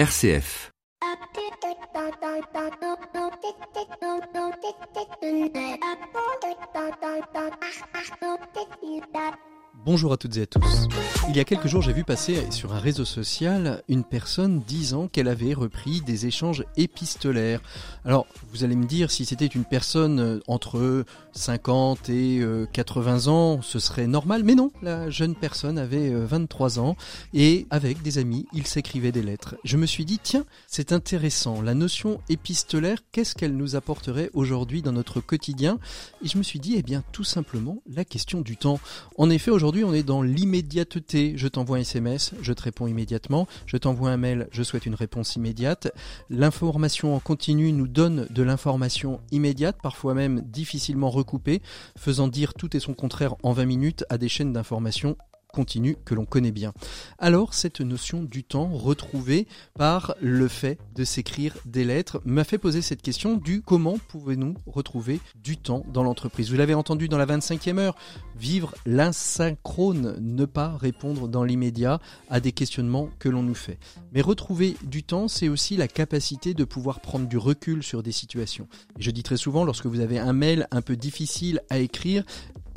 RCF. Bonjour à toutes et à tous. Il y a quelques jours, j'ai vu passer sur un réseau social une personne disant qu'elle avait repris des échanges épistolaires. Alors, vous allez me dire, si c'était une personne euh, entre 50 et 80 euh, ans, ce serait normal. Mais non, la jeune personne avait 23 euh, ans et avec des amis, il s'écrivait des lettres. Je me suis dit, tiens, c'est intéressant. La notion épistolaire, qu'est-ce qu'elle nous apporterait aujourd'hui dans notre quotidien? Et je me suis dit, eh bien, tout simplement, la question du temps. En effet, aujourd'hui, on est dans l'immédiateté. Je t'envoie un SMS, je te réponds immédiatement. Je t'envoie un mail, je souhaite une réponse immédiate. L'information en continu nous donne de l'information immédiate, parfois même difficilement recoupée, faisant dire tout et son contraire en 20 minutes à des chaînes d'information continue que l'on connaît bien. Alors cette notion du temps retrouvée par le fait de s'écrire des lettres m'a fait poser cette question du comment pouvons-nous retrouver du temps dans l'entreprise? Vous l'avez entendu dans la 25e heure, vivre l'insynchrone, ne pas répondre dans l'immédiat à des questionnements que l'on nous fait. Mais retrouver du temps, c'est aussi la capacité de pouvoir prendre du recul sur des situations. Je dis très souvent, lorsque vous avez un mail un peu difficile à écrire,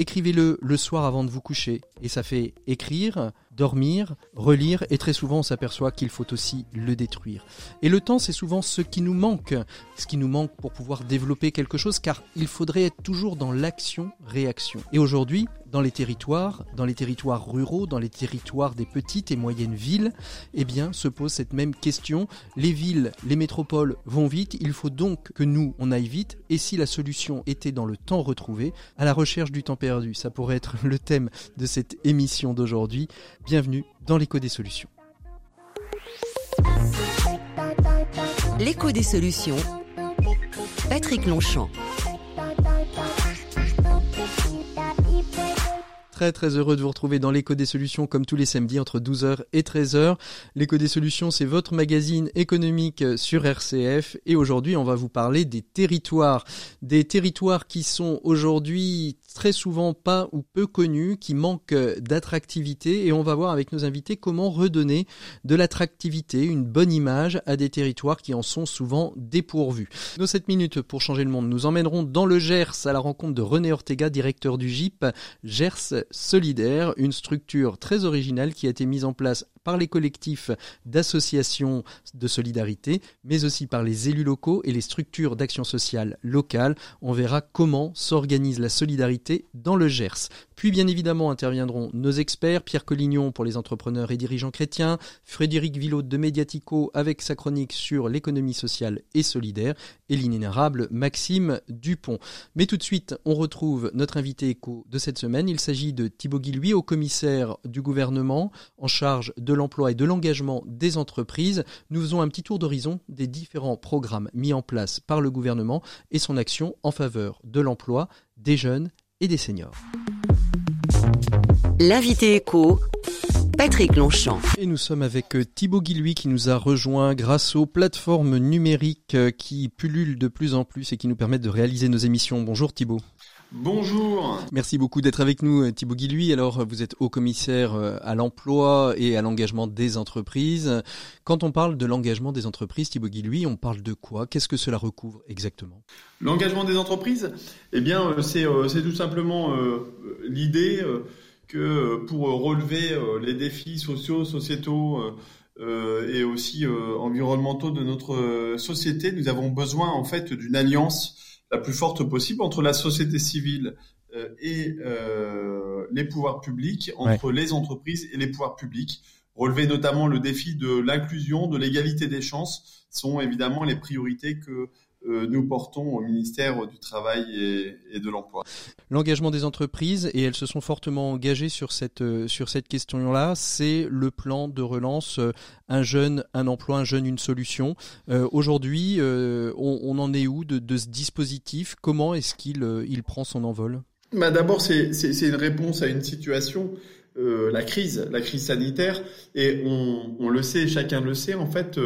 écrivez-le le soir avant de vous coucher. Et ça fait écrire, dormir, relire, et très souvent on s'aperçoit qu'il faut aussi le détruire. Et le temps, c'est souvent ce qui nous manque, ce qui nous manque pour pouvoir développer quelque chose, car il faudrait être toujours dans l'action-réaction. Et aujourd'hui, dans les territoires, dans les territoires ruraux, dans les territoires des petites et moyennes villes, eh bien, se pose cette même question. Les villes, les métropoles vont vite, il faut donc que nous, on aille vite, et si la solution était dans le temps retrouvé, à la recherche du temps perdu, ça pourrait être le thème de cette émission d'aujourd'hui. Bienvenue dans l'écho des solutions. L'écho des solutions. Patrick Longchamp. Très heureux de vous retrouver dans l'écho des solutions comme tous les samedis entre 12h et 13h. L'écho des solutions c'est votre magazine économique sur RCF et aujourd'hui on va vous parler des territoires. Des territoires qui sont aujourd'hui très souvent pas ou peu connus, qui manquent d'attractivité et on va voir avec nos invités comment redonner de l'attractivité, une bonne image à des territoires qui en sont souvent dépourvus. Nos 7 minutes pour changer le monde nous emmèneront dans le Gers à la rencontre de René Ortega, directeur du GIP Gers Solidaire, une structure très originale qui a été mise en place par les collectifs d'associations de solidarité, mais aussi par les élus locaux et les structures d'action sociale locales. On verra comment s'organise la solidarité dans le Gers. Puis bien évidemment interviendront nos experts, Pierre Collignon pour les entrepreneurs et dirigeants chrétiens, Frédéric Villot de Mediatico avec sa chronique sur l'économie sociale et solidaire, et l'inénarrable Maxime Dupont. Mais tout de suite, on retrouve notre invité éco de cette semaine. Il s'agit de Thibaut Guilhuy, au commissaire du gouvernement en charge de l'emploi et de l'engagement des entreprises. Nous faisons un petit tour d'horizon des différents programmes mis en place par le gouvernement et son action en faveur de l'emploi des jeunes et des seniors. L'invité éco, Patrick Longchamp. Et nous sommes avec euh, Thibaut Guilhuy qui nous a rejoint grâce aux plateformes numériques euh, qui pullulent de plus en plus et qui nous permettent de réaliser nos émissions. Bonjour Thibaut. Bonjour. Merci beaucoup d'être avec nous, Thibaut Guilhuy. Alors, vous êtes haut commissaire euh, à l'emploi et à l'engagement des entreprises. Quand on parle de l'engagement des entreprises, Thibaut Guilhuy, on parle de quoi? Qu'est-ce que cela recouvre exactement? L'engagement des entreprises, eh bien, euh, euh, c'est tout simplement l'idée que pour relever les défis sociaux, sociétaux et aussi environnementaux de notre société, nous avons besoin en fait d'une alliance la plus forte possible entre la société civile euh, et euh, les pouvoirs publics, entre les entreprises et les pouvoirs publics. Relever notamment le défi de l'inclusion, de l'égalité des chances sont évidemment les priorités que nous portons au ministère du Travail et, de l'Emploi. L'engagement des entreprises, et elles se sont fortement engagées sur cette, euh, sur cette question-là, c'est le plan de relance euh, Un jeune, un emploi, un jeune, une solution. Aujourd'hui, on, en est où de, ce dispositif? Comment est-ce qu'il il prend son envol? Bah D'abord, c'est une réponse à une situation la crise, la crise sanitaire, et on, on, le sait, chacun le sait, en fait,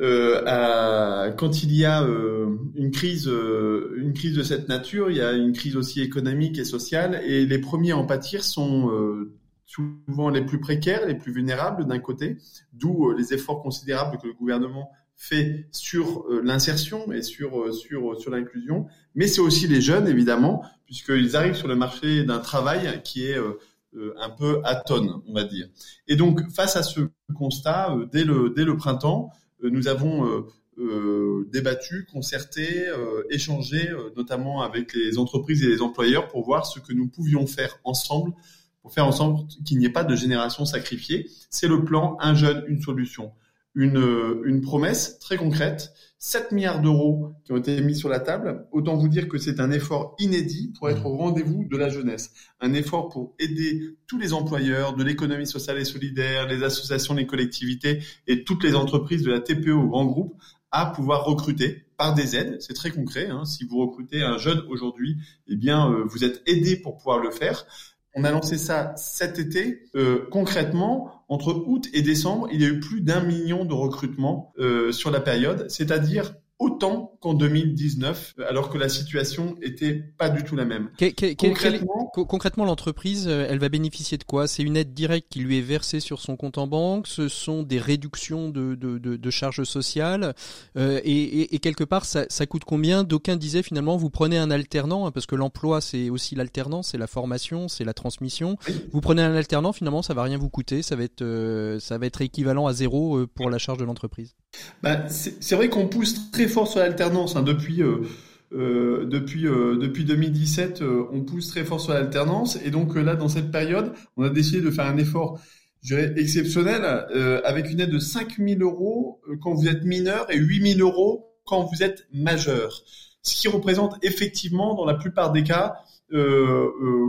euh, quand il y a euh, une crise, euh, une crise de cette nature, il y a une crise aussi économique et sociale, et les premiers à en pâtir sont souvent les plus précaires, les plus vulnérables d'un côté, d'où les efforts considérables que le gouvernement fait sur l'insertion et sur sur sur l'inclusion, mais c'est aussi les jeunes évidemment, puisqu'ils arrivent sur le marché d'un travail qui est un peu atone, on va dire. Et donc face à ce constat, dès le dès le printemps, nous avons euh, débattu, concerté, euh, échangé, euh, notamment avec les entreprises et les employeurs pour voir ce que nous pouvions faire ensemble pour faire ensemble qu'il n'y ait pas de génération sacrifiée. C'est le plan Un jeune, une solution. Une, une promesse très concrète, 7 milliards d'euros qui ont été mis sur la table. Autant vous dire que c'est un effort inédit pour être au rendez-vous de la jeunesse. Un effort pour aider tous les employeurs de l'économie sociale et solidaire, les associations, les collectivités et toutes les entreprises de la TPE au grand groupe à pouvoir recruter par des aides. C'est très concret. Hein. Si vous recrutez un jeune aujourd'hui, eh bien, euh, vous êtes aidé pour pouvoir le faire. On a lancé ça cet été. Euh, concrètement, entre août et décembre, il y a eu plus d'un million de recrutements euh, sur la période, c'est-à-dire autant qu'en 2019, alors que la situation était pas du tout la même. concrètement, l'entreprise, euh, elle va bénéficier de quoi? C'est une aide directe qui lui est versée sur son compte en banque, ce sont des réductions de, de, de, charges sociales, euh, et, et, quelque part, ça, ça coûte combien? D'aucuns disaient finalement, vous prenez un alternant, hein, parce que l'emploi, c'est aussi l'alternance, c'est la formation, c'est la transmission. Vous prenez un alternant, finalement, ça va rien vous coûter, ça va être, euh, ça va être équivalent à zéro pour la charge de l'entreprise. Bah, c'est vrai qu'on pousse très fort sur l'alternance hein. depuis. Euh, euh, depuis euh, depuis 2017, on pousse très fort sur l'alternance et donc là dans cette période, on a décidé de faire un effort, je dirais exceptionnel, avec une aide de 5 000 euros quand vous êtes mineur et 8 000 euros quand vous êtes majeur, ce qui représente effectivement dans la plupart des cas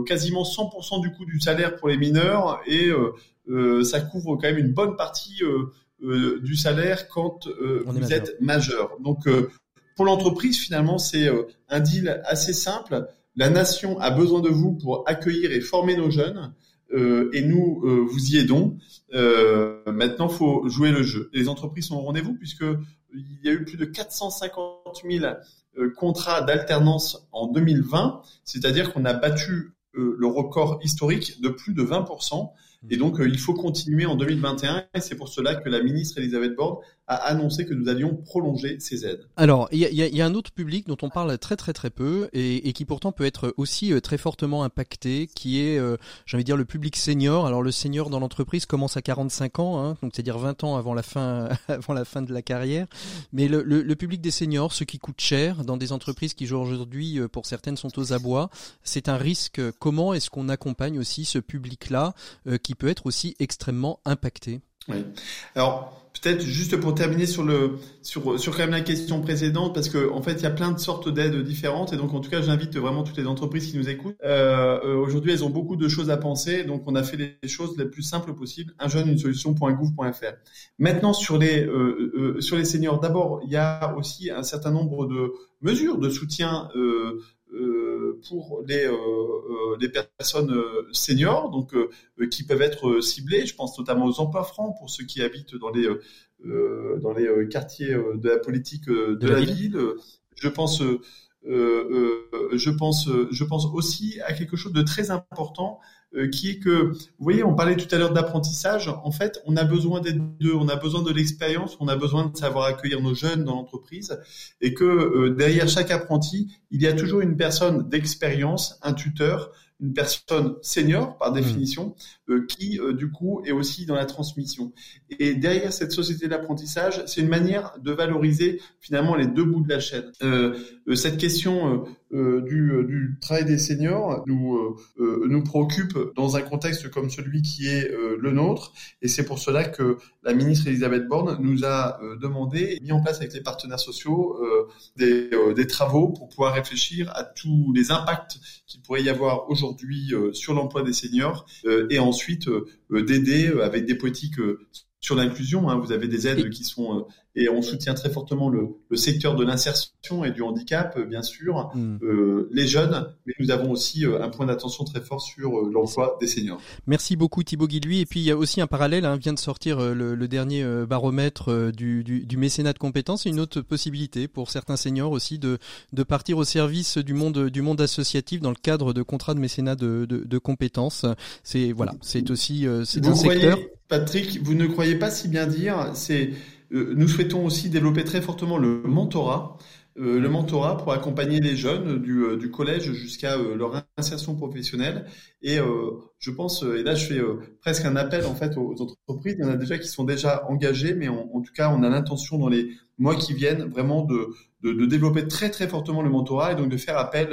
quasiment 100% du coût du salaire pour les mineurs et ça couvre quand même une bonne partie du salaire quand vous êtes majeur. Donc pour l'entreprise, finalement, c'est un deal assez simple. La nation a besoin de vous pour accueillir et former nos jeunes. Euh, et nous euh, vous y aidons. Euh, maintenant, faut jouer le jeu. Les entreprises sont au rendez-vous puisque il y a eu plus de 450 000 contrats d'alternance en 2020, c'est-à-dire qu'on a battu le record historique de plus de 20 et donc, euh, il faut continuer en 2021 et c'est pour cela que la ministre Elisabeth Borne a annoncé que nous allions prolonger ces aides. Alors, il y a, un autre public dont on parle très très très peu et, qui pourtant peut être aussi euh, très fortement impacté, qui est, euh, dire, le public senior. Alors, le senior dans l'entreprise commence à 45 ans, hein, donc c'est-à-dire 20 ans avant la fin avant la fin de la carrière. Mais le, le, public des seniors, ceux qui coûtent cher dans des entreprises qui aujourd'hui, pour certaines, sont aux abois, c'est un risque. Comment est-ce qu'on accompagne aussi ce public-là qui peut être aussi extrêmement impacté. Oui. Alors peut-être juste pour terminer sur le sur sur quand même la question précédente parce que en fait il y a plein de sortes d'aides différentes et donc en tout cas j'invite vraiment toutes les entreprises qui nous écoutent. Euh, euh, Aujourd'hui elles ont beaucoup de choses à penser donc on a fait les choses les plus simples possibles. Un jeune une solution.gouv.fr. Maintenant sur les euh, sur les seniors d'abord il y a aussi un certain nombre de mesures de soutien pour les, euh, euh, les personnes seniors, donc qui peuvent être ciblées. Je pense notamment aux emplois francs pour ceux qui habitent dans les dans les quartiers de la politique de, la, ville. Je pense je pense je pense aussi à quelque chose de très important euh, qui est que, vous voyez, on parlait tout à l'heure d'apprentissage. En fait, on a besoin des deux. On a besoin de l'expérience, on a besoin de savoir accueillir nos jeunes dans l'entreprise, et que euh, derrière chaque apprenti, il y a toujours une personne d'expérience, un tuteur, une personne senior par mmh. définition, euh, qui du coup est aussi dans la transmission. Et derrière cette société d'apprentissage, c'est une manière de valoriser finalement les deux bouts de la chaîne. Euh, cette question euh, du, euh, du, travail des seniors nous, euh, nous préoccupe dans un contexte comme celui qui est le nôtre. Et c'est pour cela que la ministre Elisabeth Borne nous a demandé, mis en place avec les partenaires sociaux, des, des travaux pour pouvoir réfléchir à tous les impacts qu'il pourrait y avoir aujourd'hui sur l'emploi des seniors et ensuite d'aider avec des politiques sur l'inclusion. Hein. Vous avez des aides qui sont euh, et on soutient très fortement le, le secteur de l'insertion et du handicap, euh, bien sûr, mm. euh, les jeunes, mais nous avons aussi un point d'attention très fort sur l'emploi des seniors. Merci beaucoup Thibaut Guilhuy. Et puis il y a aussi un parallèle, hein, vient de sortir le, le dernier baromètre du, du, du, mécénat de compétences, une autre possibilité pour certains seniors aussi de, de partir au service du monde du monde associatif dans le cadre de contrats de mécénat de, de, de compétences. C'est voilà, c'est aussi c'est un secteur. Patrick, vous ne croyez pas si bien dire, c'est euh, nous souhaitons aussi développer très fortement le mentorat. Euh, le mentorat pour accompagner les jeunes du, euh, collège jusqu'à leur insertion professionnelle. Et je pense, et là je fais presque un appel en fait aux entreprises. Il y en a déjà qui sont déjà engagés, mais en tout cas on a l'intention dans les mois qui viennent vraiment de, de, de, développer très très fortement le mentorat et donc de faire appel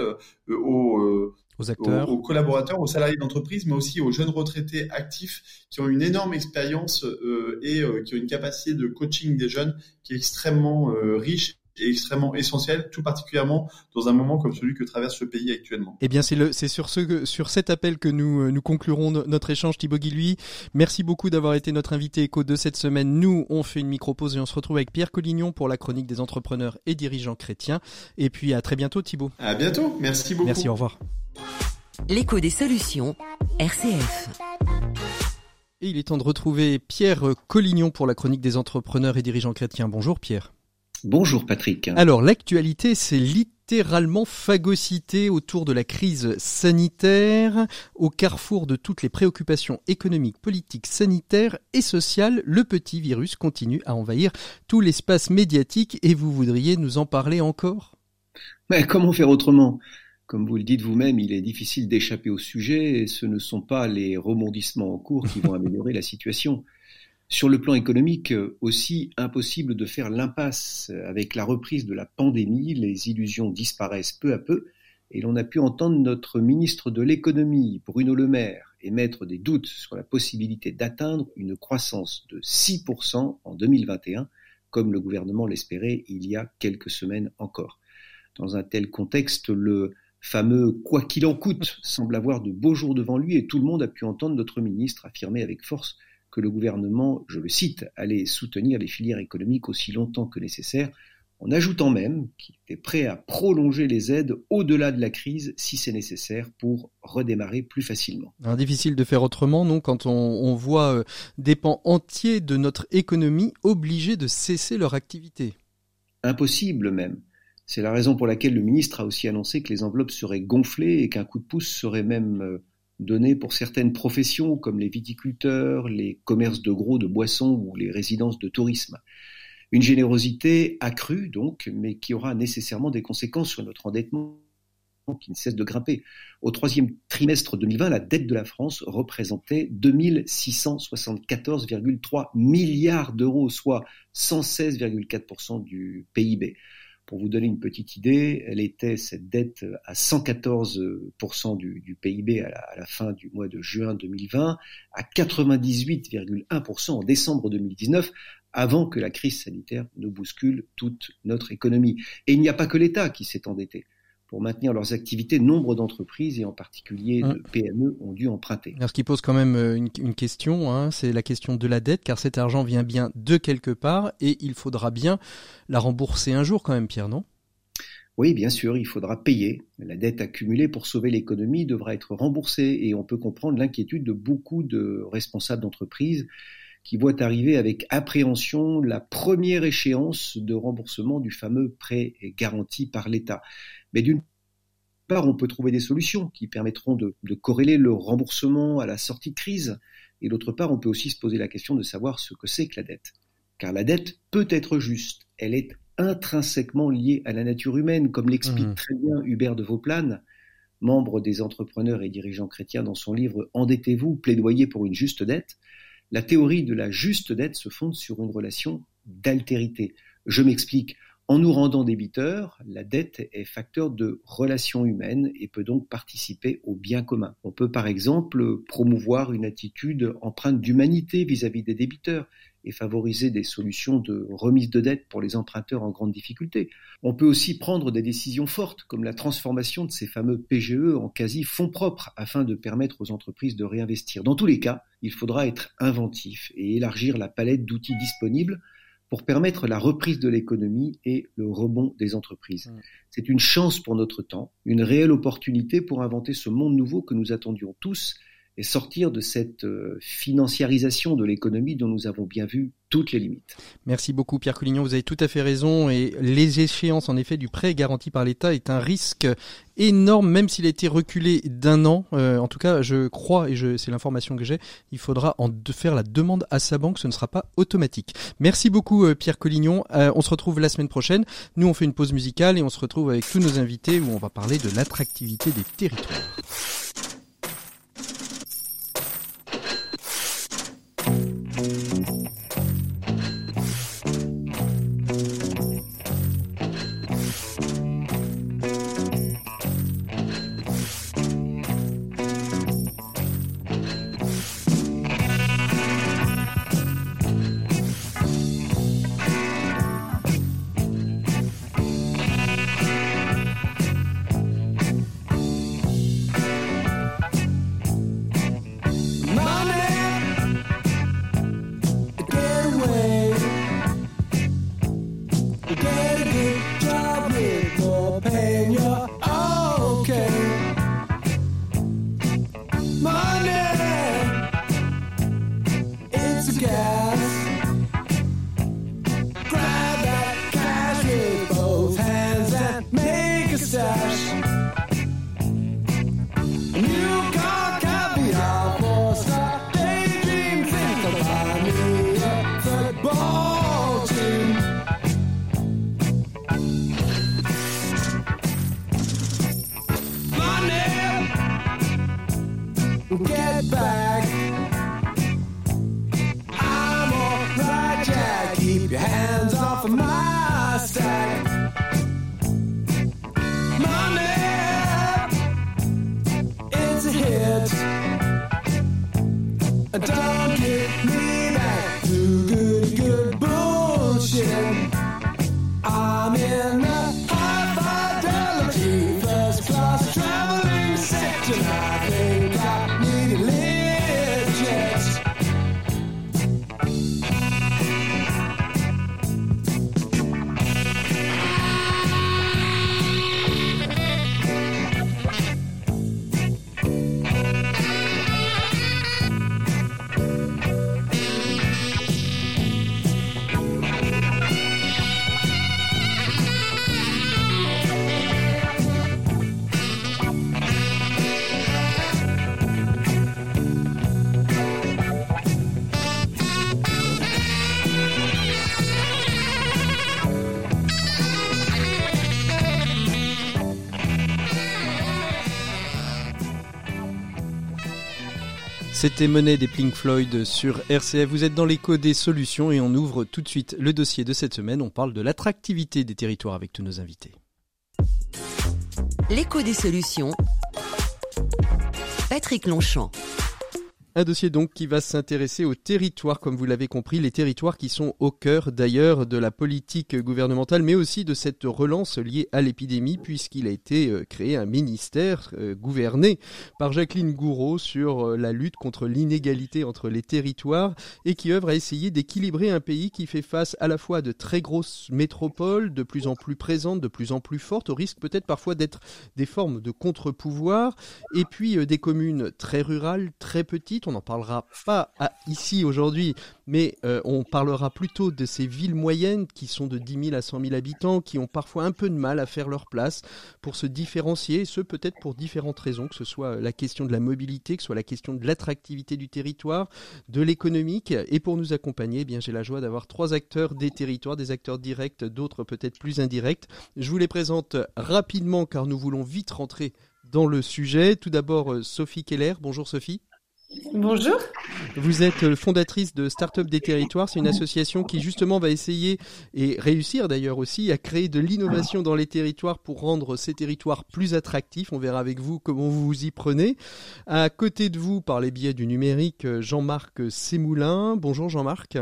aux aux acteurs, aux, collaborateurs, aux salariés d'entreprise, mais aussi aux jeunes retraités actifs qui ont une énorme expérience euh, et euh, qui ont une capacité de coaching des jeunes qui est extrêmement euh, riche et extrêmement essentiel, tout particulièrement dans un moment comme celui que traverse le pays actuellement. Eh bien, c'est sur ce, sur cet appel que nous, nous conclurons notre échange, Thibaut Guilhuy. Merci beaucoup d'avoir été notre invité éco de cette semaine. Nous, on fait une micro-pause et on se retrouve avec Pierre Collignon pour la chronique des entrepreneurs et dirigeants chrétiens. Et puis, à très bientôt, Thibaut. À bientôt. Merci beaucoup. Merci, au revoir. L'écho des solutions, RCF. Et il est temps de retrouver Pierre Collignon pour la chronique des entrepreneurs et dirigeants chrétiens. Bonjour Pierre. Bonjour Patrick. Alors l'actualité c'est littéralement phagocyté autour de la crise sanitaire, au carrefour de toutes les préoccupations économiques, politiques, sanitaires et sociales, le petit virus continue à envahir tout l'espace médiatique et vous voudriez nous en parler encore? Mais comment faire autrement? Comme vous le dites vous-même, il est difficile d'échapper au sujet et ce ne sont pas les rebondissements en cours qui vont améliorer la situation. Sur le plan économique, aussi impossible de faire l'impasse. Avec la reprise de la pandémie, les illusions disparaissent peu à peu et l'on a pu entendre notre ministre de l'économie, Bruno Le Maire, émettre des doutes sur la possibilité d'atteindre une croissance de 6% en 2021, comme le gouvernement l'espérait il y a quelques semaines encore. Dans un tel contexte, le fameux quoi qu'il en coûte semble avoir de beaux jours devant lui et tout le monde a pu entendre notre ministre affirmer avec force que le gouvernement, je le cite, allait soutenir les filières économiques aussi longtemps que nécessaire, en ajoutant même qu'il était prêt à prolonger les aides au-delà de la crise si c'est nécessaire pour redémarrer plus facilement. difficile de faire autrement, non, quand on, on voit euh, des pans entiers de notre économie obligés de cesser leur activité. Impossible même. C'est la raison pour laquelle le ministre a aussi annoncé que les enveloppes seraient gonflées et qu'un coup de pouce serait même euh, donné pour certaines professions comme les viticulteurs, les commerces de gros de boissons ou les résidences de tourisme. Une générosité accrue donc, mais qui aura nécessairement des conséquences sur notre endettement qui ne cesse de grimper. Au troisième trimestre 2020, la dette de la France représentait 2674,3 milliards d'euros, soit 116,4% du PIB. Pour vous donner une petite idée, elle était cette dette à 114% du, PIB à la, fin du mois de juin 2020, à 98,1% en décembre 2019, avant que la crise sanitaire ne bouscule toute notre économie. Et il n'y a pas que l'État qui s'est endetté pour maintenir leurs activités, nombre d'entreprises et en particulier de PME ont dû emprunter. Alors, ce qui pose quand même euh, une, question, hein, c'est la question de la dette, car cet argent vient bien de quelque part et il faudra bien la rembourser un jour quand même, Pierre, non? Oui, bien sûr, il faudra payer. La dette accumulée pour sauver l'économie devra être remboursée et on peut comprendre l'inquiétude de beaucoup de responsables d'entreprises qui voient arriver avec appréhension la première échéance de remboursement du fameux prêt garanti par l'État. Mais d'une part, on peut trouver des solutions qui permettront de, corréler le remboursement à la sortie de crise. Et d'autre part, on peut aussi se poser la question de savoir ce que c'est que la dette. Car la dette peut être juste. Elle est intrinsèquement liée à la nature humaine, comme l'explique mmh. très bien Hubert de Vauplane, membre des entrepreneurs et dirigeants chrétiens dans son livre Endettez-vous, plaidoyer pour une juste dette. La théorie de la juste dette se fonde sur une relation d'altérité. Je m'explique. En nous rendant débiteurs, la dette est facteur de relations humaines et peut donc participer au bien commun. On peut par exemple promouvoir une attitude empreinte d'humanité vis-à-vis des débiteurs et favoriser des solutions de remise de dette pour les emprunteurs en grande difficulté. On peut aussi prendre des décisions fortes, comme la transformation de ces fameux PGE en quasi-fonds propres, afin de permettre aux entreprises de réinvestir. Dans tous les cas, il faudra être inventif et élargir la palette d'outils disponibles pour permettre la reprise de l'économie et le rebond des entreprises. Mmh. C'est une chance pour notre temps, une réelle opportunité pour inventer ce monde nouveau que nous attendions tous et sortir de cette euh, financiarisation de l'économie dont nous avons bien vu toutes les limites. Merci beaucoup Pierre Collignon, vous avez tout à fait raison et les échéances en effet du prêt garanti par l'État est un risque énorme même s'il a été reculé d'un an. Euh, en tout cas, je crois et c'est l'information que j'ai, il faudra en faire la demande à sa banque, ce ne sera pas automatique. Merci beaucoup euh, Pierre Collignon, on se retrouve la semaine prochaine. Nous on fait une pause musicale et on se retrouve avec tous nos invités où on va parler de l'attractivité des territoires. C'était Monnaie des Pink Floyd sur RCF. Vous êtes dans l'écho des solutions et on ouvre tout de suite le dossier de cette semaine. On parle de l'attractivité des territoires avec tous nos invités. L'écho des solutions. Patrick Longchamp. Un dossier donc qui va s'intéresser aux territoires, comme vous l'avez compris, les territoires qui sont au cœur d'ailleurs de la politique gouvernementale, mais aussi de cette relance liée à l'épidémie, puisqu'il a été euh, créé un ministère euh, gouverné par Jacqueline Gouraud sur euh, la lutte contre l'inégalité entre les territoires et qui œuvre à essayer d'équilibrer un pays qui fait face à la fois à de très grosses métropoles, de plus en plus présentes, de plus en plus fortes, au risque peut-être parfois d'être des formes de contre-pouvoir, et puis des communes très rurales, très petites on n'en parlera pas ici aujourd'hui, mais euh, on parlera plutôt de ces villes moyennes qui sont de 10 000 à 100 000 habitants, qui ont parfois un peu de mal à faire leur place pour se différencier, et ce peut-être pour différentes raisons, que ce soit la question de la mobilité, que ce soit la question de l'attractivité du territoire, de l'économique. Et pour nous accompagner, eh bien j'ai la joie d'avoir trois acteurs des territoires, des acteurs directs, d'autres peut-être plus indirects. Je vous les présente rapidement car nous voulons vite rentrer dans le sujet. Tout d'abord, euh, Sophie Keller. Bonjour Sophie. Bonjour. Vous êtes euh, fondatrice de Startup des territoires. C'est une association qui justement va essayer et réussir d'ailleurs aussi à créer de l'innovation dans les territoires pour rendre ces territoires plus attractifs. On verra avec vous comment vous vous y prenez. À côté de vous, par les biais du numérique, euh, Jean-Marc Sémoulin. Bonjour Jean-Marc.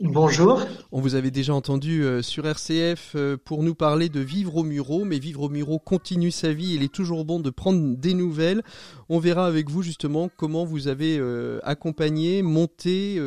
Bonjour. On vous avait déjà entendu euh, sur RCF pour nous parler de Vivre au Muro, mais Vivre au Muro continue sa vie. Il est toujours bon de prendre des nouvelles. On verra avec vous justement comment vous avez euh, accompagné, monté,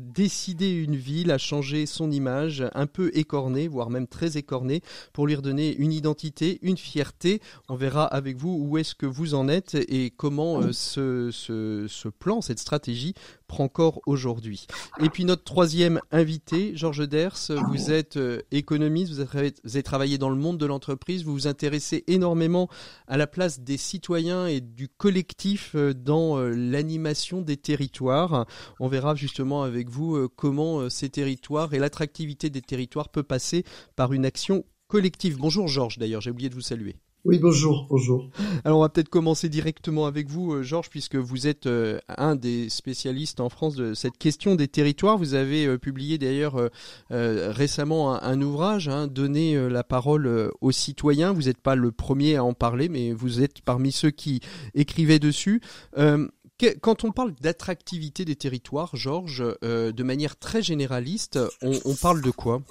décidé une ville à changer son image, un peu écornée, voire même très écornée, pour lui redonner une identité, une fierté. On verra avec vous où est-ce que vous en êtes et comment ce, ce, plan, cette stratégie prend corps aujourd'hui. Et puis notre troisième invité, Georges Ders, vous êtes euh, économiste, vous avez, travaillé dans le monde de l'entreprise, vous vous intéressez énormément à la place des citoyens et du collectif euh, dans euh, l'animation des territoires. On verra justement avec vous comment ces territoires et l'attractivité des territoires peut passer par une action collective. Bonjour Georges d'ailleurs, j'ai oublié de vous saluer. Oui, bonjour, bonjour. Alors on va peut-être commencer directement avec vous, euh, Georges, puisque vous êtes euh, un des spécialistes en France de cette question des territoires. Vous avez euh, publié d'ailleurs récemment un, ouvrage, hein, Donner la parole aux citoyens. Vous n'êtes pas le premier à en parler, mais vous êtes parmi ceux qui écrivaient dessus. Quand on parle d'attractivité des territoires, Georges, de manière très généraliste, on, parle de quoi?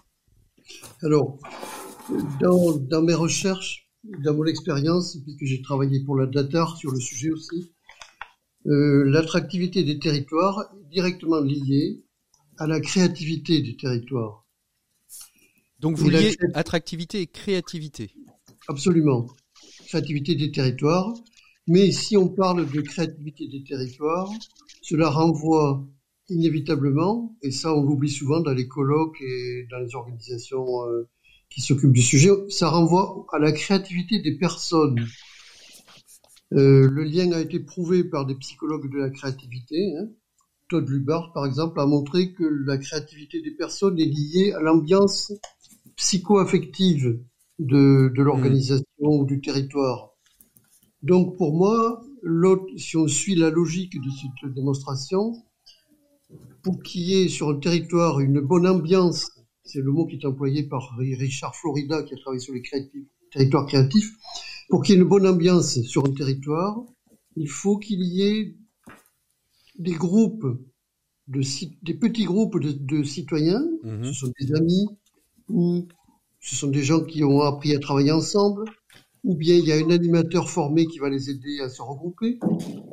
Alors, dans, dans mes recherches, dans mon expérience, puisque j'ai travaillé pour la DATAR sur le sujet aussi, euh, l'attractivité des territoires est directement liée à la créativité des territoires. Donc vous liez attractivité et créativité Absolument. Créativité des territoires. Mais si on parle de créativité des territoires, cela renvoie inévitablement, et ça on l'oublie souvent dans les colloques et dans les organisations euh, qui s'occupe du sujet, ça renvoie à la créativité des personnes. Euh, le lien a été prouvé par des psychologues de la créativité. Hein. Todd Lubart, par exemple, a montré que la créativité des personnes est liée à l'ambiance psycho-affective de, de l'organisation ou du territoire. Donc pour moi, si on suit la logique de cette démonstration, pour qu'il y ait sur un territoire une bonne ambiance c'est le mot qui est employé par Richard Florida, qui a travaillé sur les territoires créatifs. Pour qu'il y ait une bonne ambiance sur un territoire, il faut qu'il y ait des groupes, de, des petits groupes de, citoyens, mhm. ce sont des amis, ou ce sont des gens qui ont appris à travailler ensemble, ou bien il y a un animateur formé qui va les aider à se regrouper.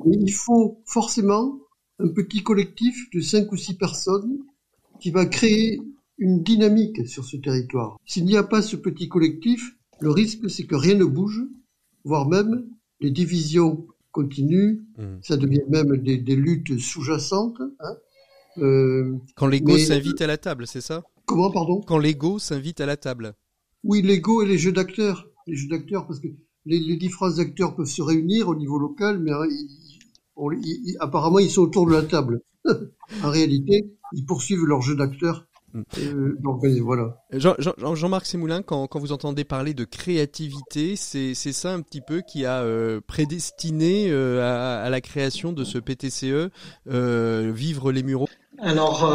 Mais il faut forcément un petit collectif de cinq ou six personnes qui va créer une dynamique sur ce territoire. S'il n'y a pas ce petit collectif, le risque c'est que rien ne bouge, voire même les divisions continuent, mmh. ça devient même des, luttes sous-jacentes. Hein. Euh, Quand l'ego s'invite à la table, c'est ça? Comment, pardon? Quand l'ego s'invite à la table. Oui, l'ego et les jeux d'acteurs. Les jeux d'acteurs, parce que les, les différents acteurs peuvent se réunir au niveau local, mais hein, apparemment ils sont autour de la table. en réalité, ils poursuivent leur jeu d'acteurs euh, voilà. Jean-Marc Semoulin, quand, vous entendez parler de créativité, c'est ça un petit peu qui a euh, prédestiné euh, à, la création de ce PTCE, Vivre les Mureaux? Alors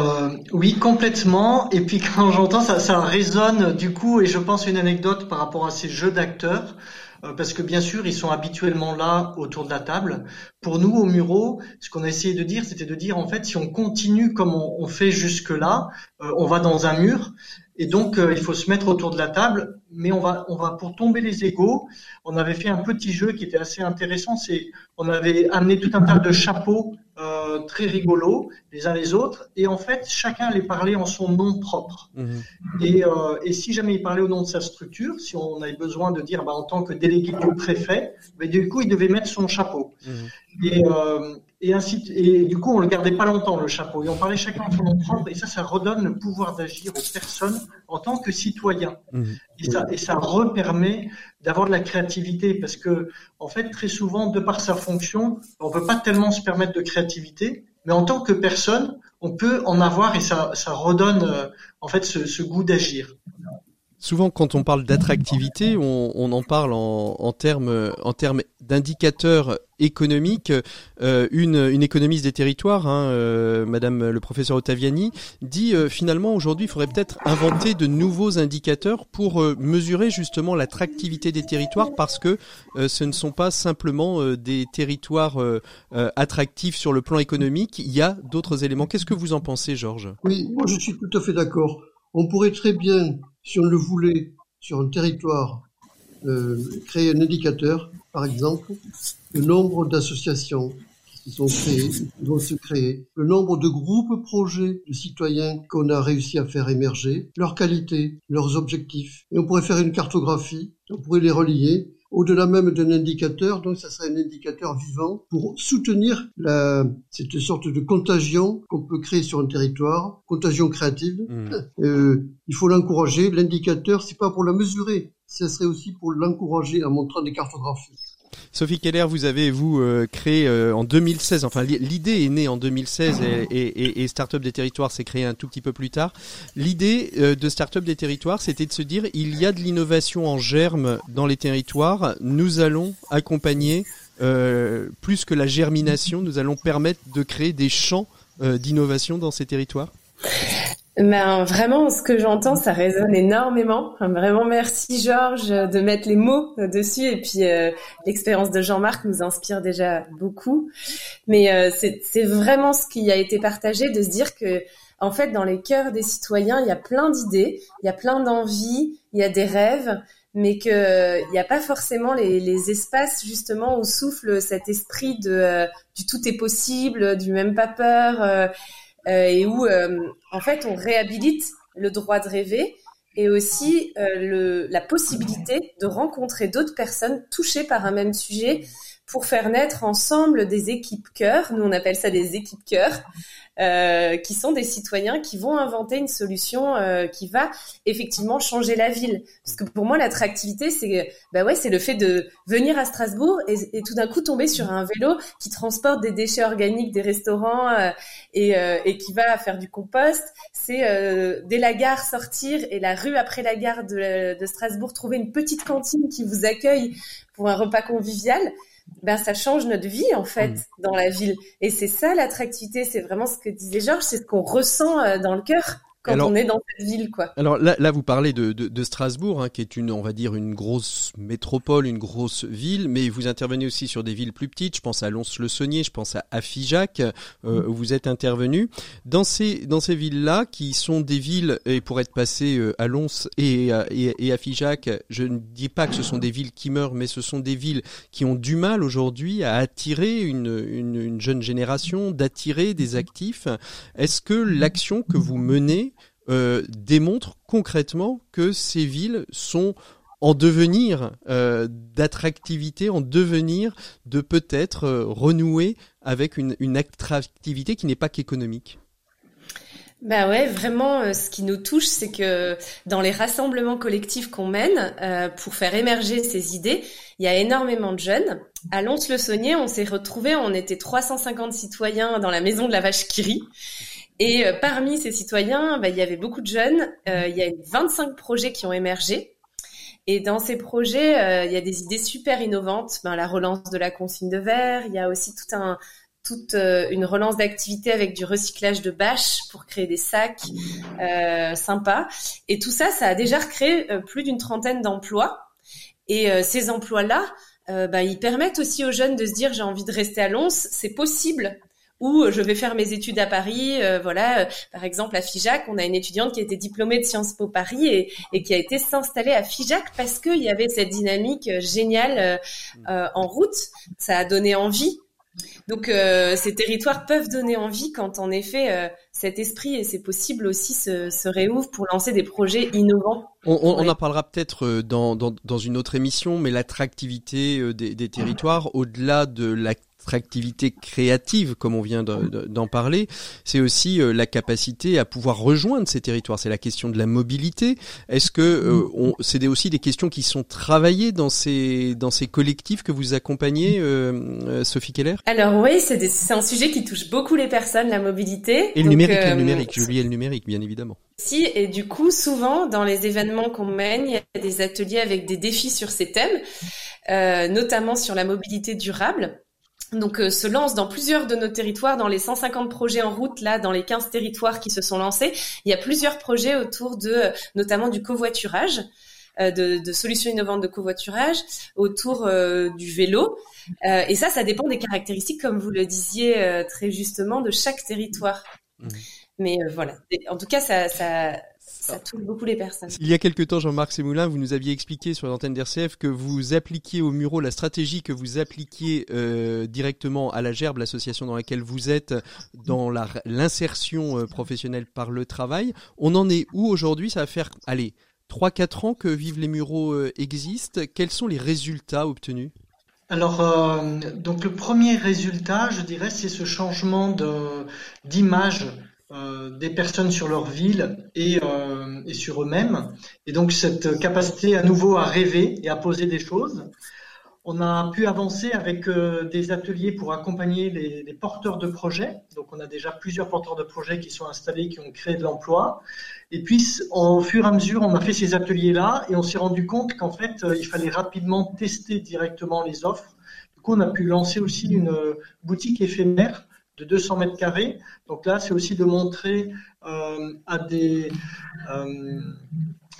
oui complètement. Et puis quand j'entends ça ça résonne du coup et je pense une anecdote par rapport à ces jeux d'acteurs. euh, parce que bien sûr, ils sont habituellement là autour de la table. Pour nous, au Muro, ce qu'on a essayé de dire, c'était de dire, en fait, si on continue comme on, fait jusque-là, euh, on va dans un mur, et donc euh, il faut se mettre autour de la table, mais on va, on va pour tomber les égaux, on avait fait un petit jeu qui était assez intéressant, c'est on avait amené tout un tas de chapeaux euh, très rigolos les uns les autres, et en fait chacun allait parler en son nom propre. Mhm. Et, euh, et, si jamais il parlait au nom de sa structure, si on avait besoin de dire bah, en tant que délégué du préfet, mais du coup il devait mettre son chapeau. Mhm. Et, euh, et ainsi et du coup on le gardait pas longtemps le chapeau. Et on parlait chacun en son propre et ça ça redonne le pouvoir d'agir aux personnes en tant que citoyens. Mhm. et ça et ça repermet d'avoir de la créativité parce que en fait très souvent de par sa fonction on peut pas tellement se permettre de créativité mais en tant que personne on peut en avoir et ça ça redonne euh, en fait ce, ce goût d'agir Souvent, quand on parle d'attractivité, on, en parle en, termes en termes d'indicateurs économiques. Euh, une, économiste des territoires, hein, euh, Madame le professeur Ottaviani, dit euh, finalement aujourd'hui, il faudrait peut-être inventer de nouveaux indicateurs pour mesurer justement l'attractivité des territoires, parce que ce ne sont pas simplement des territoires attractifs sur le plan économique. Il y a d'autres éléments. Qu'est-ce que vous en pensez, Georges? Oui, moi je suis tout à fait d'accord. On pourrait très bien si on le voulait, sur un territoire, euh, créer un indicateur, par exemple, le nombre d'associations qui sont créées, qui vont se créer, le nombre de groupes projets de citoyens qu'on a réussi à faire émerger, leur qualité, leurs objectifs. Et on pourrait faire une cartographie, on pourrait les relier au-delà même d'un indicateur, donc ça serait un indicateur vivant pour soutenir la, cette sorte de contagion qu'on peut créer sur un territoire, contagion créative. Mmh. Euh, il faut l'encourager. L'indicateur, c'est pas pour la mesurer, ce serait aussi pour l'encourager en montrant des cartographies. Sophie Keller, vous avez vous euh, créé euh, en 2016, enfin l'idée est née en 2016 et, et, Startup des territoires s'est créé un tout petit peu plus tard. L'idée euh, de Startup des territoires, c'était de se dire il y a de l'innovation en germe dans les territoires, nous allons accompagner plus que la germination, nous allons permettre de créer des champs d'innovation dans ces territoires. Ben, vraiment, ce que j'entends, ça résonne énormément. Vraiment, merci Georges de mettre les mots dessus. Et puis, euh, l'expérience de Jean-Marc nous inspire déjà beaucoup. Mais euh, c'est vraiment ce qui a été partagé, de se dire que, en fait, dans les cœurs des citoyens, il y a plein d'idées, il y a plein d'envies, il y a des rêves, mais qu'il n'y a pas forcément les, espaces justement où souffle cet esprit de euh, du tout est possible, du même pas peur euh, et où euh, en fait on réhabilite le droit de rêver et aussi euh, la possibilité de rencontrer d'autres personnes touchées par un même sujet pour faire naître ensemble des équipes cœur. Nous, on appelle ça des équipes cœur, euh, qui sont des citoyens qui vont inventer une solution euh, qui va effectivement changer la ville. Parce que pour moi, l'attractivité, c'est bah ouais, c'est le fait de venir à Strasbourg et, tout d'un coup tomber sur un vélo qui transporte des déchets organiques des restaurants euh, et, euh, et, qui va faire du compost. C'est euh, dès la gare sortir et la rue après la gare de, de Strasbourg trouver une petite cantine qui vous accueille pour un repas convivial ben ça change notre vie en fait mm. dans la ville. Et c'est ça l'attractivité, c'est vraiment ce que disait Georges, c'est ce qu'on ressent euh, dans le cœur quand on est dans cette ville, quoi. Alors là, là vous parlez de, de, de Strasbourg, hein, qui est une, on va dire, une grosse métropole, une grosse ville, mais vous intervenez aussi sur des villes plus petites. Je pense à Lons-le-Saunier, je pense à Afijac, euh, mm. où vous êtes intervenu. Dans ces, dans ces villes-là, qui sont des villes, et pour être passé euh, à Lons et, et, et à Figeac, je ne dis pas que ce sont des villes qui meurent, mais ce sont des villes qui ont du mal aujourd'hui à attirer une, une, une jeune génération, d'attirer des actifs. Est-ce que l'action que vous menez euh, démontre concrètement que ces villes sont en devenir euh, d'attractivité, en devenir de peut-être euh, renouer avec une, attractivité qui n'est pas qu'économique. Bah ouais, vraiment, ce qui nous touche, c'est que dans les rassemblements collectifs qu'on mène pour faire émerger ces idées, il y a énormément de jeunes. À Lons-le-Saunier, on s'est retrouvés, on était 350 citoyens dans la maison de la vache Kiri. Et euh, parmi ces citoyens, bah, il y avait beaucoup de jeunes. Euh, il y a 25 projets qui ont émergé. Et dans ces projets, euh, il y a des idées super innovantes. Ben, la relance de la consigne de verre. Il y a aussi tout un, toute une relance d'activités avec du recyclage de bâches pour créer des sacs euh, sympas. Et tout ça, ça a déjà recréé plus d'une trentaine d'emplois. Et ces emplois-là, bah, ils permettent aussi aux jeunes de se dire j'ai envie de rester à Lons, c'est possible ou euh, je vais faire mes études à Paris. Euh, voilà, euh, par exemple à Figeac, on a une étudiante qui a été diplômée de Sciences Po Paris et, et qui a été s'installer à Figeac parce qu'il y avait cette dynamique géniale en route. Ça a donné envie. Donc ces territoires peuvent donner envie quand en effet cet esprit et c'est possible aussi se, se réouvre pour lancer des projets innovants. On, on, en parlera peut-être dans, dans, dans, une autre émission, mais l'attractivité des, des territoires, au-delà de la l'attractivité créative, comme on vient d'en parler, c'est aussi euh, la capacité à pouvoir rejoindre ces territoires. C'est la question de la mobilité. Est-ce que euh, c'est aussi des questions qui sont travaillées dans ces dans ces collectifs que vous accompagnez, euh, Sophie Keller? Alors oui, c'est un sujet qui touche beaucoup les personnes, la mobilité. Et le numérique, le numérique. J'oubliais le numérique, bien évidemment. Si, et du coup, souvent, dans les événements qu'on mène, il y a des ateliers avec des défis sur ces thèmes, notamment sur la mobilité durable donc euh, se lance dans plusieurs de nos territoires, dans les 150 projets en route là, dans les 15 territoires qui se sont lancés. Il y a plusieurs projets autour de, euh, notamment du covoiturage, euh, de, de, solutions innovantes de covoiturage, autour du vélo. et ça, ça dépend des caractéristiques, comme vous le disiez très justement, de chaque territoire. Mmh. Mais voilà. En tout cas, ça, ça, ça touche beaucoup les personnes. Il y a quelques temps, Jean-Marc Semoulin, vous nous aviez expliqué sur l'antenne d'RCF que vous appliquiez au Muro la stratégie que vous appliquiez euh, directement à la Gerbe, l'association dans laquelle vous êtes, dans l'insertion euh, professionnelle par le travail. On en est où aujourd'hui? Ça va faire, allez, 3-4 ans que Vive les Mureaux euh, existe. Quels sont les résultats obtenus? Alors, donc le premier résultat, je dirais, c'est ce changement d'image des personnes sur leur ville et, euh, et sur eux-mêmes. Et donc cette capacité à nouveau à rêver et à poser des choses. On a pu avancer avec euh, des ateliers pour accompagner les, les, porteurs de projets. Donc on a déjà plusieurs porteurs de projets qui sont installés, qui ont créé de l'emploi. Et puis au fur et à mesure, on a fait ces ateliers-là et on s'est rendu compte qu'en fait, il fallait rapidement tester directement les offres. Du coup, on a pu lancer aussi une boutique éphémère de 200 mètres carrés. Donc là, c'est aussi de montrer euh, à des euh,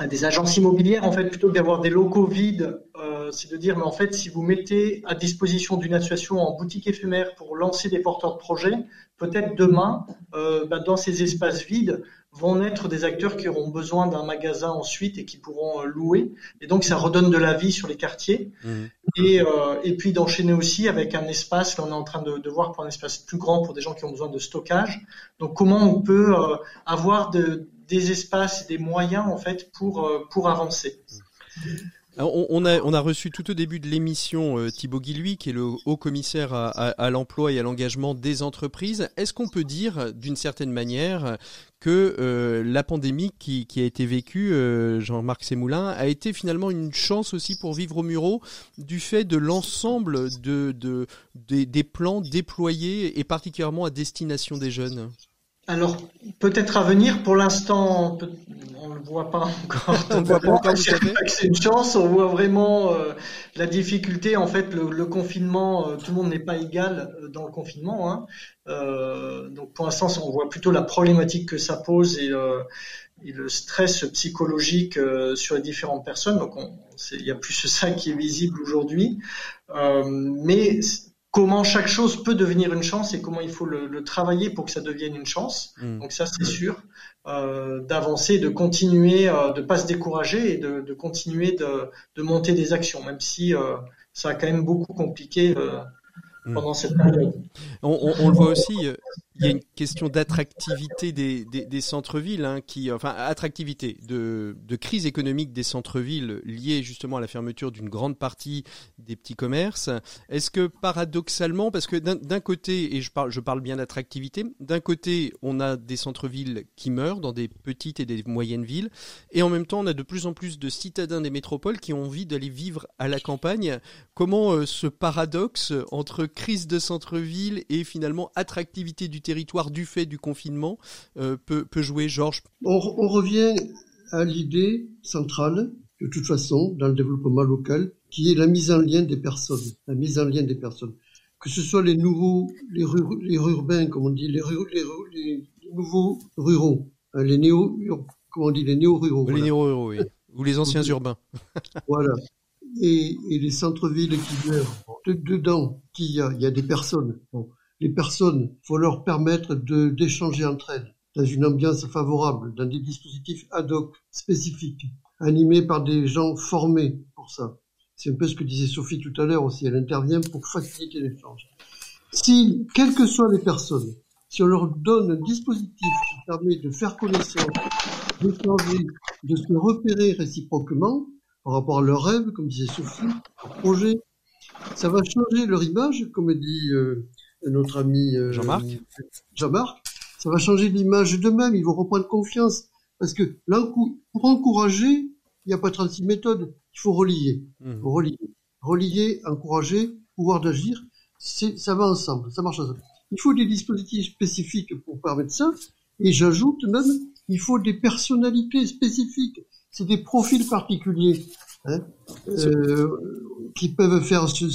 à des agences immobilières, en fait, plutôt que d'avoir des locaux vides, euh, c'est de dire, mais en fait, si vous mettez à disposition d'une association en boutique éphémère pour lancer des porteurs de projets, peut-être demain, bah, dans ces espaces vides, vont naître des acteurs qui auront besoin d'un magasin ensuite et qui pourront euh, louer. Et donc, ça redonne de la vie sur les quartiers. Mmh. Et, euh, et puis d'enchaîner aussi avec un espace, là on est en train de, de, voir pour un espace plus grand pour des gens qui ont besoin de stockage. Donc, comment on peut euh, avoir de, des espaces, des moyens en fait pour, pour avancer. On, a, on a reçu tout au début de l'émission euh, Thibaut Guilluy, qui est le haut commissaire à, l'emploi et à l'engagement des entreprises. Est-ce qu'on peut dire, d'une certaine manière, que euh, la pandémie qui, a été vécue, euh, Jean-Marc Sémoulin, a été finalement une chance aussi pour vivre au Muro, du fait de l'ensemble de, de, des plans déployés et particulièrement à destination des jeunes? Alors, peut-être à venir. Pour l'instant, on ne le voit pas encore. on ne voit pas encore C'est une chance. On voit vraiment euh, la difficulté. En fait, le, confinement, euh, tout le monde n'est pas égal euh, dans le confinement. Hein. donc, pour l'instant, on voit plutôt la problématique que ça pose et, et le stress psychologique sur les différentes personnes. Donc, il y a plus ça qui est visible aujourd'hui. mais comment chaque chose peut devenir une chance et comment il faut le, travailler pour que ça devienne une chance. Mm. Donc ça, c'est sûr, euh, d'avancer, de continuer, euh, de pas se décourager et de, continuer de, monter des actions, même si euh, ça a quand même beaucoup compliqué euh, mm. pendant cette période. On, le voit aussi, il y a une question d'attractivité des, des, centres-villes, hein, qui, enfin, attractivité de, de crise économique des centres-villes liée justement à la fermeture d'une grande partie des petits commerces. Est-ce que paradoxalement, parce que d'un côté, et je parle, je parle bien d'attractivité, d'un côté, on a des centres-villes qui meurent dans des petites et des moyennes villes, et en même temps, on a de plus en plus de citadins des métropoles qui ont envie d'aller vivre à la campagne. Comment euh, ce paradoxe entre crise de centre-ville et finalement attractivité du territoire du fait du confinement euh, peut, jouer, Georges? On, revient à l'idée centrale, de toute façon, dans le développement local, qui est la mise en lien des personnes. La mise en lien des personnes. Que ce soit les nouveaux, les, les urbains, comme on dit, les, les, nouveaux ruraux, hein, les néo, comment on dit, les néo-ruraux. Les néo-ruraux, oui. Ou les anciens urbains. voilà. Et, les centres-villes qui meurent. Dedans, qui y a, il y a des personnes. Bon les personnes, faut leur permettre d'échanger entre elles dans une ambiance favorable, dans des dispositifs ad hoc spécifiques, animés par des gens formés pour ça. C'est un peu ce que disait Sophie tout à l'heure aussi. Elle intervient pour faciliter l'échange. Si, quelles que soient les personnes, si on leur donne un dispositif qui permet de faire connaissance, d'échanger, de se repérer réciproquement par rapport à leurs rêves, comme disait Sophie, leur projet, Ça va changer leur image, comme dit euh, notre ami euh, Jean-Marc. Jean-Marc. Ça va changer l'image d'eux-mêmes. Ils vont reprendre confiance. Parce que là, pour encourager, il n'y a pas 36 méthodes. Il faut relier. Mmh. Relier. Relier, encourager, pouvoir d'agir. Ça va ensemble. Ça marche ensemble. Il faut des dispositifs spécifiques pour permettre ça. Et j'ajoute même, il faut des personnalités spécifiques. C'est des profils particuliers hein, euh, qui peuvent faire ce,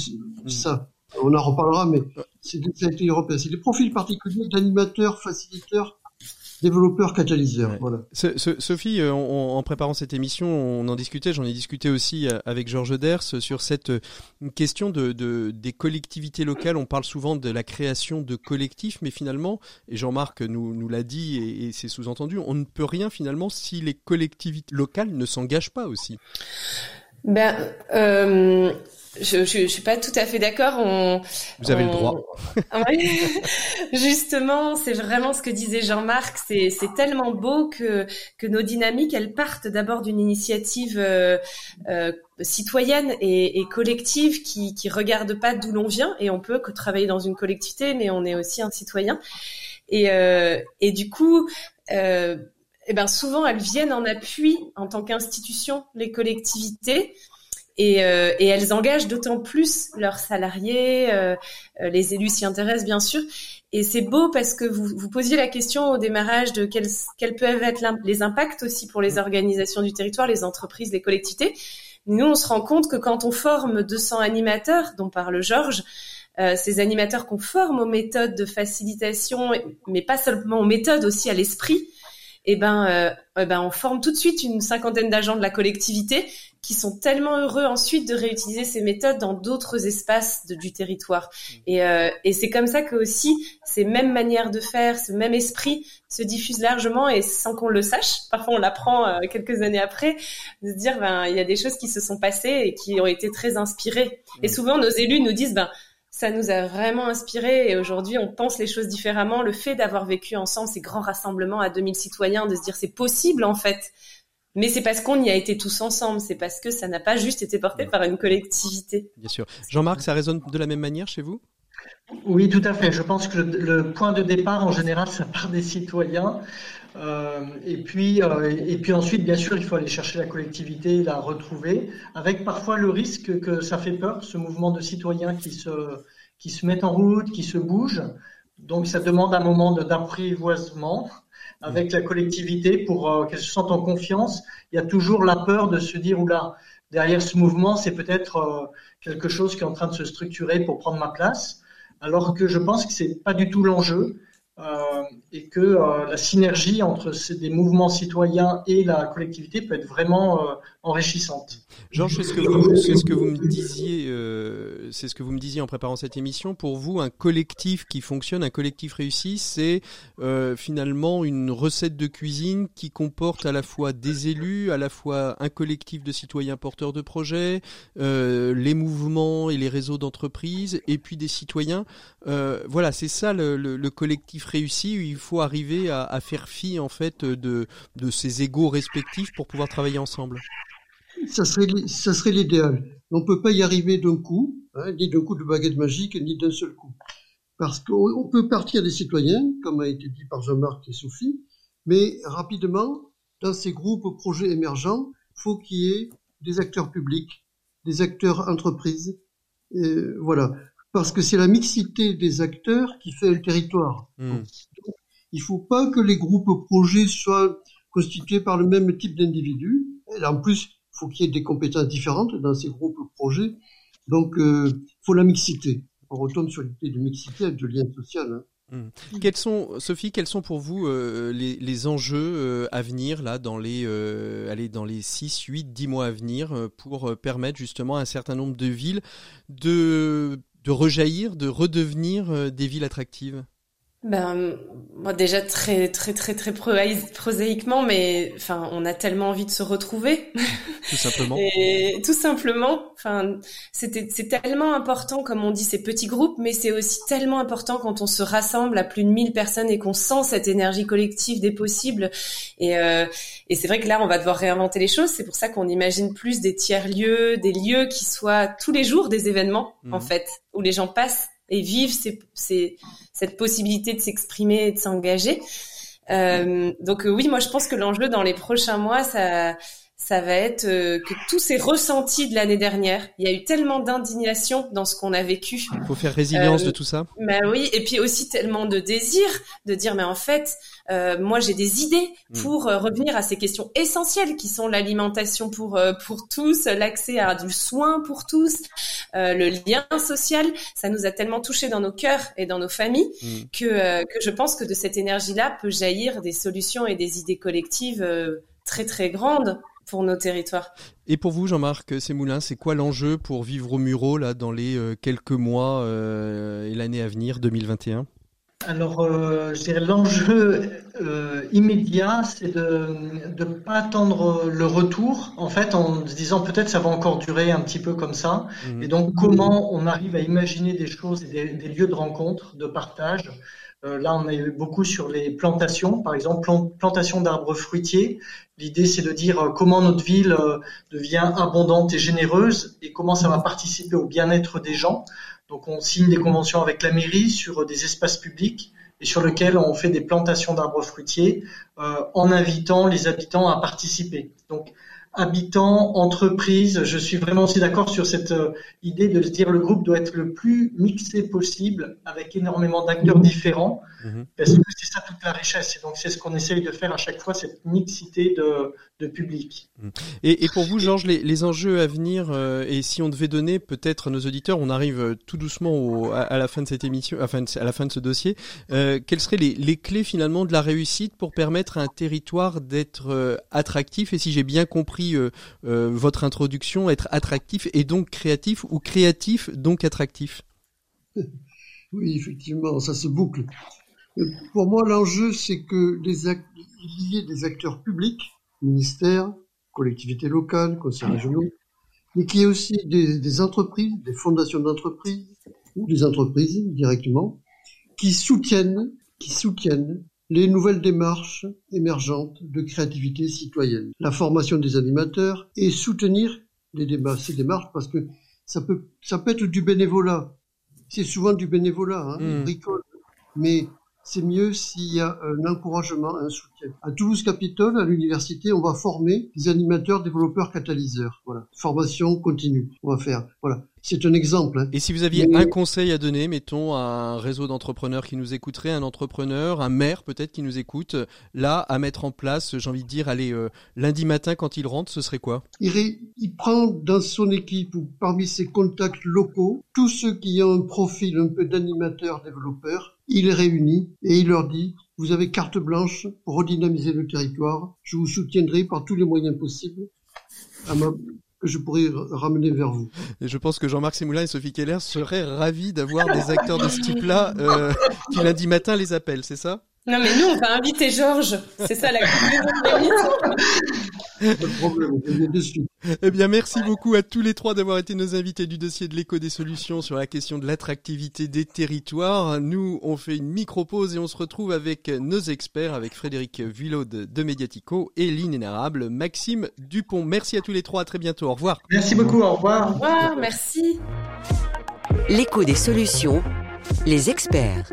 ça. On en reparlera, mais c'est des, c'est des profils particuliers d'animateurs, facilitateurs, développeur catalyseur. Voilà. Sophie, euh, en préparant cette émission, on en discutait, j'en ai discuté aussi euh, avec Georges Ders sur cette euh, question de, des collectivités locales. On parle souvent de la création de collectifs, mais finalement, et Jean-Marc nous, nous l'a dit et, c'est sous-entendu, on ne peut rien finalement si les collectivités locales ne s'engagent pas aussi. Ben, je, je, je, suis pas tout à fait d'accord. On, Vous avez le droit. Justement, c'est vraiment ce que disait Jean-Marc. C'est, c'est tellement beau que, que nos dynamiques, elles partent d'abord d'une initiative euh, euh, citoyenne et, et, collective qui, qui regarde pas d'où l'on vient. Et on peut que travailler dans une collectivité, mais on est aussi un citoyen. Et, euh, et du coup, euh, eh ben souvent elles viennent en appui en tant qu'institution, les collectivités. Et, euh, et, elles engagent d'autant plus leurs salariés, euh, euh, les élus s'y intéressent bien sûr. Et c'est beau parce que vous, vous posiez la question au démarrage de quels, quels peuvent être les impacts aussi pour les organisations du territoire, les entreprises, les collectivités. Nous, on se rend compte que quand on forme 200 animateurs, dont parle Georges, euh, ces animateurs qu'on forme aux méthodes de facilitation, mais pas seulement aux méthodes, aussi à l'esprit, eh ben, euh, eh ben, on forme tout de suite une cinquantaine d'agents de la collectivité qui sont tellement heureux ensuite de réutiliser ces méthodes dans d'autres espaces de, du territoire. Mmh. Et, euh, et c'est comme ça que aussi ces mêmes manières de faire, ce même esprit se diffuse largement et sans qu'on le sache. Parfois, on l'apprend euh, quelques années après, de se dire ben il y a des choses qui se sont passées et qui ont été très inspirées. Et mmh. souvent, nos élus nous disent ben ça nous a vraiment inspiré et aujourd'hui on pense les choses différemment. Le fait d'avoir vécu ensemble ces grands rassemblements à 2000 citoyens, de se dire c'est possible en fait. Mais c'est parce qu'on y a été tous ensemble, c'est parce que ça n'a pas juste été porté par une collectivité. Bien sûr. Jean-Marc, ça résonne de la même manière chez vous? Oui, tout à fait. Je pense que le, point de départ, en général, ça part des citoyens. Euh, et puis, euh, et puis ensuite, bien sûr, il faut aller chercher la collectivité, la retrouver, avec parfois le risque que ça fait peur, ce mouvement de citoyens qui se, qui se mettent en route, qui se bougent. Donc, ça demande un moment d'apprivoisement avec la collectivité pour euh, qu'elle se sente en confiance. Il y a toujours la peur de se dire, oula, derrière ce mouvement, c'est peut-être quelque chose qui est en train de se structurer pour prendre ma place, alors que je pense que c'est pas du tout l'enjeu. Euh, et que euh, la synergie entre des mouvements citoyens et la collectivité peut être vraiment euh, enrichissante. Georges, c'est ce que vous, me disiez, euh, c'est ce que vous me disiez en préparant cette émission. Pour vous, un collectif qui fonctionne, un collectif réussi, c'est euh, finalement une recette de cuisine qui comporte à la fois des élus, à la fois un collectif de citoyens porteurs de projets, euh, les mouvements et les réseaux d'entreprises, et puis des citoyens. Voilà, c'est ça le, le, le, collectif réussi. Il faut arriver à, faire fi en fait de de ses égaux respectifs pour pouvoir travailler ensemble ça serait, ça serait l'idéal. On ne peut pas y arriver d'un coup, hein, ni d'un coup de baguette magique, ni d'un seul coup. Parce qu'on peut partir des citoyens, comme a été dit par Jean-Marc et Sophie, mais rapidement, dans ces groupes projets émergents, faut qu'il y ait des acteurs publics, des acteurs entreprises, voilà. Parce que c'est la mixité des acteurs qui fait le territoire. Mmh. il faut pas que les groupes projets soient constitués par le même type d'individus. En plus, faut qu'il y ait des compétences différentes dans ces groupes projets. Donc, euh, faut la mixité. On retourne sur l'idée de mixité de lien social. Hein. Mmh. Sont, Sophie, quels sont pour vous euh, les, enjeux euh, à venir là dans les, euh, allez, dans les 6, 8, 10 mois à venir pour permettre justement à un certain nombre de villes de, de rejaillir, de redevenir des villes attractives? Ben, moi déjà très très très très prosaïquement, mais enfin, on a tellement envie de se retrouver. Tout simplement. Et tout simplement, enfin, c'était c'est tellement important, comme on dit, ces petits groupes, mais c'est aussi tellement important quand on se rassemble à plus de 1000 personnes et qu'on sent cette énergie collective des possibles. Et euh, et c'est vrai que là, on va devoir réinventer les choses. C'est pour ça qu'on imagine plus des tiers lieux, des lieux qui soient tous les jours des événements, en mhm. fait, où les gens passent et vivent cette possibilité de s'exprimer et de s'engager. Euh, donc euh, oui, moi je pense que l'enjeu dans les prochains mois, ça, ça va être euh, que tous ces ressentis de l'année dernière, il y a eu tellement d'indignation dans ce qu'on a vécu. Il faut faire résilience de tout ça. Bah oui, et puis aussi tellement de désir de dire mais en fait, euh, moi j'ai des idées hmm. pour euh, revenir à ces questions essentielles qui sont l'alimentation pour euh, pour tous, l'accès à du soin pour tous, le lien social. Ça nous a tellement touché dans nos cœurs et dans nos familles hmm. que que je pense que de cette énergie-là peut jaillir des solutions et des idées collectives très très grandes pour nos territoires. Et pour vous, Jean-Marc Semoulin, c'est quoi l'enjeu pour vivre au Muro là dans les quelques mois et l'année à venir, 2021 alors, euh, je dirais l'enjeu euh, immédiat, c'est de ne pas attendre le retour, en fait, en se disant peut-être ça va encore durer un petit peu comme ça. Mhm. Et donc, comment on arrive à imaginer des choses et des, lieux de rencontre, de partage. Euh, là, on a eu beaucoup sur les plantations, par exemple, plantation d'arbres fruitiers. L'idée, c'est de dire comment notre ville devient abondante et généreuse et comment ça va participer au bien-être des gens. Donc on signe des conventions avec la mairie sur des espaces publics et sur lesquels on fait des plantations d'arbres fruitiers euh, en invitant les habitants à participer. Donc habitants, entreprises, je suis vraiment aussi d'accord sur cette euh, idée de se dire le groupe doit être le plus mixé possible avec énormément d'acteurs différents mhm. parce que c'est ça toute la richesse et donc c'est ce qu'on essaye de faire à chaque fois cette mixité de, de public. Mhm. Et, et, pour vous Georges, les, les, enjeux à venir euh, et si on devait donner peut-être à nos auditeurs, on arrive euh, tout doucement au, à, la fin de cette émission, enfin à la fin de ce dossier, euh, quelles seraient les, les, clés finalement de la réussite pour permettre à un territoire d'être attractif? Et si j'ai bien compris euh, euh, votre introduction, être attractif et donc créatif ou créatif donc attractif? Oui, effectivement, ça se boucle. Pour moi, l'enjeu, c'est que les il y ait des acteurs publics, ministères, collectivités locales, conseils régionaux, mais qu'il y ait aussi des, des entreprises, des fondations d'entreprises, ou des entreprises directement, qui soutiennent, qui soutiennent les nouvelles démarches émergentes de créativité citoyenne, la formation des animateurs et soutenir les ces démarches parce que ça peut, ça peut être du bénévolat. C'est souvent du bénévolat, hein, mmh. bricole. Mais c'est mieux s'il y a un encouragement, un soutien. À Toulouse-Capitole, à l'université, on va former des animateurs, développeurs, catalyseurs. Voilà. Formation continue. On va faire. Voilà. C'est un exemple. Hein. Et si vous aviez un conseil à donner, mettons, à un réseau d'entrepreneurs qui nous écouterait, un entrepreneur, un maire peut-être qui nous écoute, là, à mettre en place, j'ai envie de dire, allez, euh, lundi matin quand il rentre, ce serait quoi? Il, il prend dans son équipe ou parmi ses contacts locaux tous ceux qui ont un profil un peu d'animateur, développeur, il les réunit et il leur dit vous avez carte blanche pour redynamiser le territoire. Je vous soutiendrai par tous les moyens possibles que je pourrais ramener vers vous. Et je pense que Jean-Marc Semoulin et Sophie Keller seraient ravis d'avoir des acteurs de ce type-là euh, qui lundi matin les appellent, c'est ça? Non, mais nous, on va inviter Georges. C'est ça la Eh bien, merci beaucoup à tous les trois d'avoir été nos invités du dossier de l'écho des solutions sur la question de l'attractivité des territoires. Nous, on fait une micro-pause et on se retrouve avec nos experts, avec Frédéric Villot de Mediatico et l'inénarrable Maxime Dupont. Merci à tous les trois. À très bientôt. Au revoir. Merci beaucoup. Au revoir. Au revoir. Merci. L'écho des solutions. Les experts.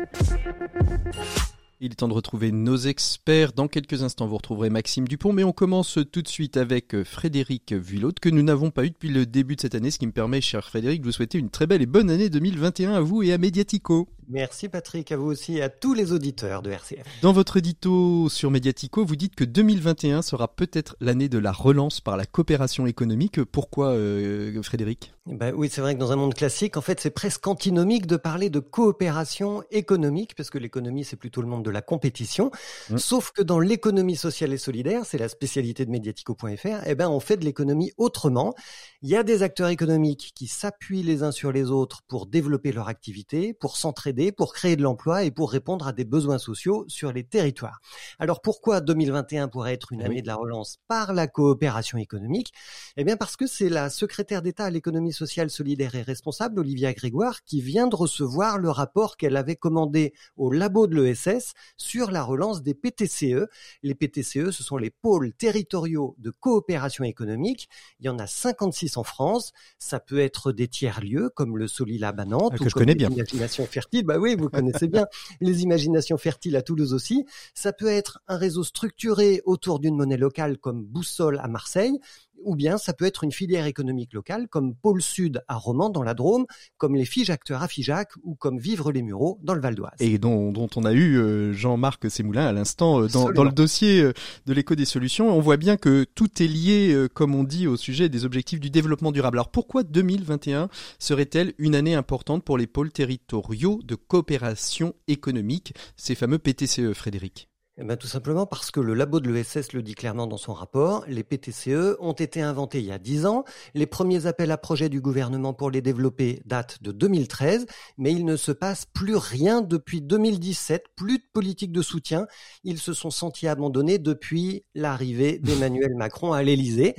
Il est temps de retrouver nos experts. Dans quelques instants, vous retrouverez Maxime Dupont, mais on commence tout de suite avec euh, Frédéric Vuillot, que nous n'avons pas eu depuis le début de cette année, ce qui me permet, cher Frédéric, de vous souhaiter une très belle et bonne année 2021 à vous et à Mediatico. Merci Patrick, à vous aussi et à tous les auditeurs de RCF. Dans votre édito sur Mediatico, vous dites que 2021 sera peut-être l'année de la relance par la coopération économique. Pourquoi, euh, Frédéric? Ben Oui, c'est vrai que dans un monde classique, en fait, c'est presque antinomique de parler de coopération économique, parce que l'économie, c'est plutôt le monde de la compétition. Mmh. Sauf que dans l'économie sociale et solidaire, c'est la spécialité de Mediatico.fr, eh ben, on fait de l'économie autrement. Il y a des acteurs économiques qui s'appuient les uns sur les autres pour développer leur activité, pour s'entraîner s'entraider, pour créer de l'emploi et pour répondre à des besoins sociaux sur les territoires. Alors pourquoi 2021 pourrait être une année de la relance par la coopération économique? Eh bien parce que c'est la secrétaire d'État à l'économie sociale, solidaire et responsable, Olivia Grégoire, qui vient de recevoir le rapport qu'elle avait commandé au labo de l'ESS sur la relance des PTCE. Les PTCE, ce sont les pôles territoriaux de coopération économique. Il y en a 56 en France. Ça peut être des tiers-lieux comme le Solilab à Nantes. Ah, que je connais bien. Imagination bah oui, vous connaissez bien. Les imaginations fertiles à Toulouse aussi. Ça peut être un réseau structuré autour d'une monnaie locale comme Boussole à Marseille ou bien ça peut être une filière économique locale comme Pôle Sud à Romans dans la Drôme, comme les Acteurs à Figeac ou comme Vivre les Mureaux dans le Val d'Oise. Et dont, on a eu euh, Jean-Marc Sémoulin à l'instant euh, dans, le dossier euh, de l'éco des solutions. On voit bien que tout est lié, comme on dit, au sujet des objectifs du développement durable. Alors pourquoi 2021 serait-elle une année importante pour les pôles territoriaux de coopération économique, ces fameux PTCE, Frédéric eh ben, tout simplement parce que le labo de l'ESS le dit clairement dans son rapport, les PTCE ont été inventés il y a 10 ans, les premiers appels à projets du gouvernement pour les développer datent de 2013, mais il ne se passe plus rien depuis 2017, plus de politique de soutien, ils se sont sentis abandonnés depuis l'arrivée d'Emmanuel Macron à l'Élysée.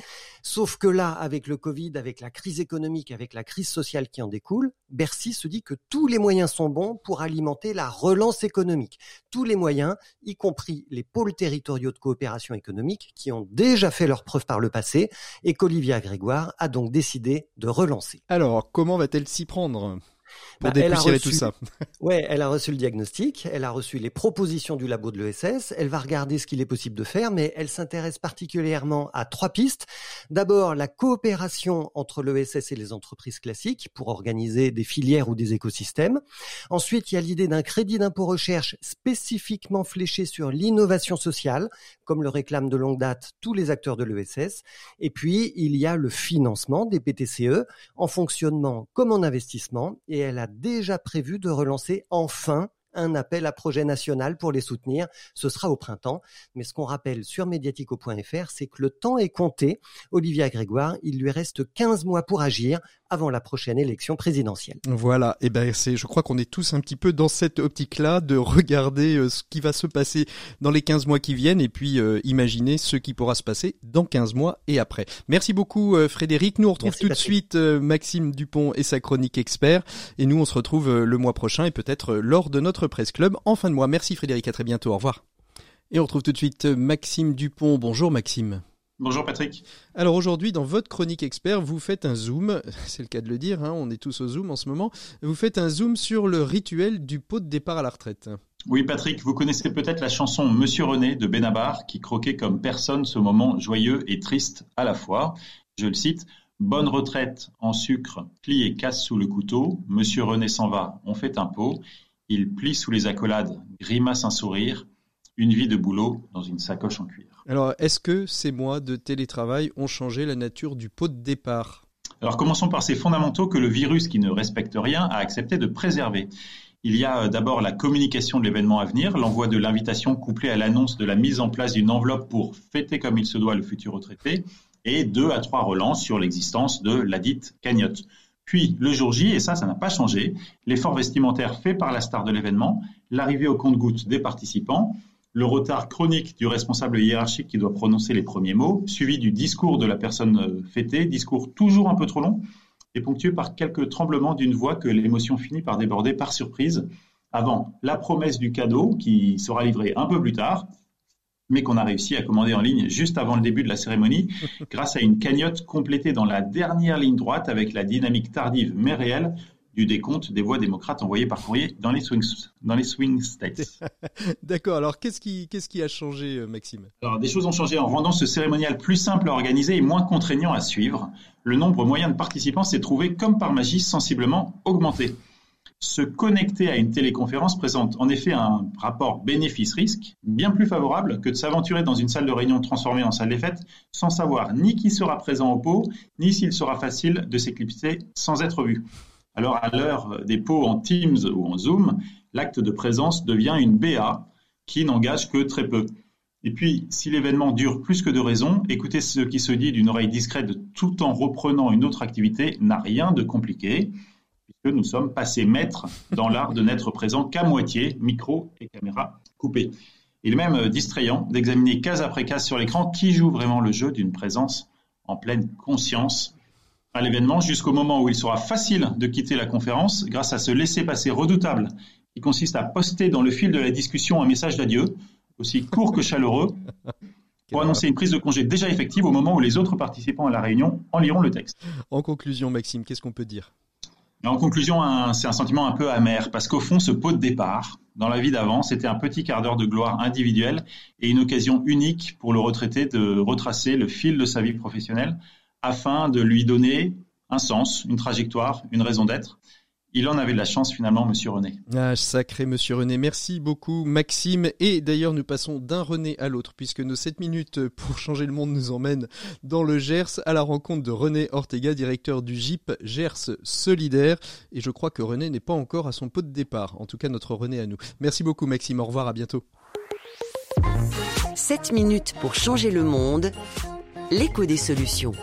Sauf que là, avec le Covid, avec la crise économique, avec la crise sociale qui en découle, Bercy se dit que tous les moyens sont bons pour alimenter la relance économique. Tous les moyens, y compris les pôles territoriaux de coopération économique qui ont déjà fait leurs preuves par le passé et qu'Olivia Grégoire a donc décidé de relancer. Alors, comment va-t-elle s'y prendre? Pour bah, dépoussiérer tout ça. Ouais, elle a reçu le diagnostic, elle a reçu les propositions du labo de l'ESS, elle va regarder ce qu'il est possible de faire, mais elle s'intéresse particulièrement à trois pistes. D'abord, la coopération entre l'ESS et les entreprises classiques pour organiser des filières ou des écosystèmes. Ensuite, il y a l'idée d'un crédit d'impôt recherche spécifiquement fléché sur l'innovation sociale, comme le réclament de longue date tous les acteurs de l'ESS. Et puis, il y a le financement des PTCE en fonctionnement comme en investissement et elle a déjà prévu de relancer enfin un appel à projet national pour les soutenir. Ce sera au printemps. Mais ce qu'on rappelle sur mediatico.fr, c'est que le temps est compté. Olivia Grégoire, il lui reste 15 mois pour agir avant la prochaine élection présidentielle. Voilà, et eh ben c'est, je crois qu'on est tous un petit peu dans cette optique-là de regarder euh, ce qui va se passer dans les 15 mois qui viennent et puis euh, imaginer ce qui pourra se passer dans 15 mois et après. Merci beaucoup euh, Frédéric. Nous on retrouve tout de suite Maxime Dupont et sa chronique expert et nous on se retrouve le mois prochain et peut-être lors de notre presse club en fin de mois. Merci Frédéric, à très bientôt. Au revoir. Et on retrouve tout de suite Maxime Dupont. Bonjour Maxime. Bonjour Patrick. Alors aujourd'hui, dans votre chronique expert, vous faites un zoom, c'est le cas de le dire, hein, on est tous au zoom en ce moment, vous faites un zoom sur le rituel du pot de départ à la retraite. Oui Patrick, vous connaissez peut-être la chanson Monsieur René de Benabar qui croquait comme personne ce moment joyeux et triste à la fois. Je le cite, Bonne retraite en sucre, plie et casse sous le couteau, Monsieur René s'en va, on fait un pot, il plie sous les accolades, grimace un sourire, une vie de boulot dans une sacoche en cuir. Alors, est-ce que ces mois de télétravail ont changé la nature du pot de départ? Alors, commençons par ces fondamentaux que le virus qui ne respecte rien a accepté de préserver. Il y a euh, d'abord la communication de l'événement à venir, l'envoi de l'invitation couplée à l'annonce de la mise en place d'une enveloppe pour fêter comme il se doit le futur retraité, et deux à trois relances sur l'existence de la dite cagnotte. Puis le jour J, et ça, ça n'a pas changé, l'effort vestimentaire fait par la star de l'événement, l'arrivée au compte-goutte des participants, le retard chronique du responsable hiérarchique qui doit prononcer les premiers mots, suivi du discours de la personne euh, fêtée, discours toujours un peu trop long, et ponctué par quelques tremblements d'une voix que l'émotion finit par déborder par surprise, avant la promesse du cadeau qui sera livré un peu plus tard, mais qu'on a réussi à commander en ligne juste avant le début de la cérémonie, grâce à une cagnotte complétée dans la dernière ligne droite avec la dynamique tardive mais réelle du décompte des voix démocrates envoyées par courrier dans les swing, dans les swing states. D'accord. Alors, qu'est-ce qui, qu'est-ce qui a changé, euh, Maxime? Alors, des choses ont changé en rendant ce cérémonial plus simple à organiser et moins contraignant à suivre. Le nombre moyen de participants s'est trouvé, comme par magie, sensiblement augmenté. Se connecter à une téléconférence présente en effet un rapport bénéfice-risque bien plus favorable que de s'aventurer dans une salle de réunion transformée en salle des fêtes sans savoir ni qui sera présent au pot, ni s'il sera facile de s'éclipser sans être vu. Alors, à l'heure des pots en Teams ou en Zoom, l'acte de présence devient une BA qui n'engage que très peu. Et puis, si l'événement dure plus que de raison, écouter ce qui se dit d'une oreille discrète tout en reprenant une autre activité n'a rien de compliqué. que nous sommes passés maîtres dans l'art de n'être présents qu'à moitié, micro et caméra coupés. Il est même distrayant d'examiner case après case sur l'écran qui joue vraiment le jeu d'une présence en pleine conscience à l'événement jusqu'au moment où il sera facile de quitter la conférence grâce à ce laisser-passer redoutable qui consiste à poster dans le fil de la discussion un message d'adieu, aussi court que chaleureux, pour annoncer une prise de congé déjà effective au moment où les autres participants à la réunion en liront le texte. En conclusion, Maxime, qu'est-ce qu'on peut dire? En conclusion, c'est un sentiment un peu amer, parce qu'au fond, ce pot de départ, dans la vie d'avant, c'était un petit quart d'heure de gloire individuelle et une occasion unique pour le retraité de retracer le fil de sa vie professionnelle afin de lui donner un sens, une trajectoire, une raison d'être. Il en avait de la chance finalement, Monsieur René. Ah, sacré Monsieur René. Merci beaucoup, Maxime. Et d'ailleurs, nous passons d'un René à l'autre, puisque nos 7 minutes pour changer le monde nous emmènent dans le Gers à la rencontre de René Ortega, directeur du GIP Gers Solidaire. Et je crois que René n'est pas encore à son pot de départ. En tout cas, notre René à nous. Merci beaucoup, Maxime. Au revoir, à bientôt. 7 minutes pour changer le monde. L'écho des solutions.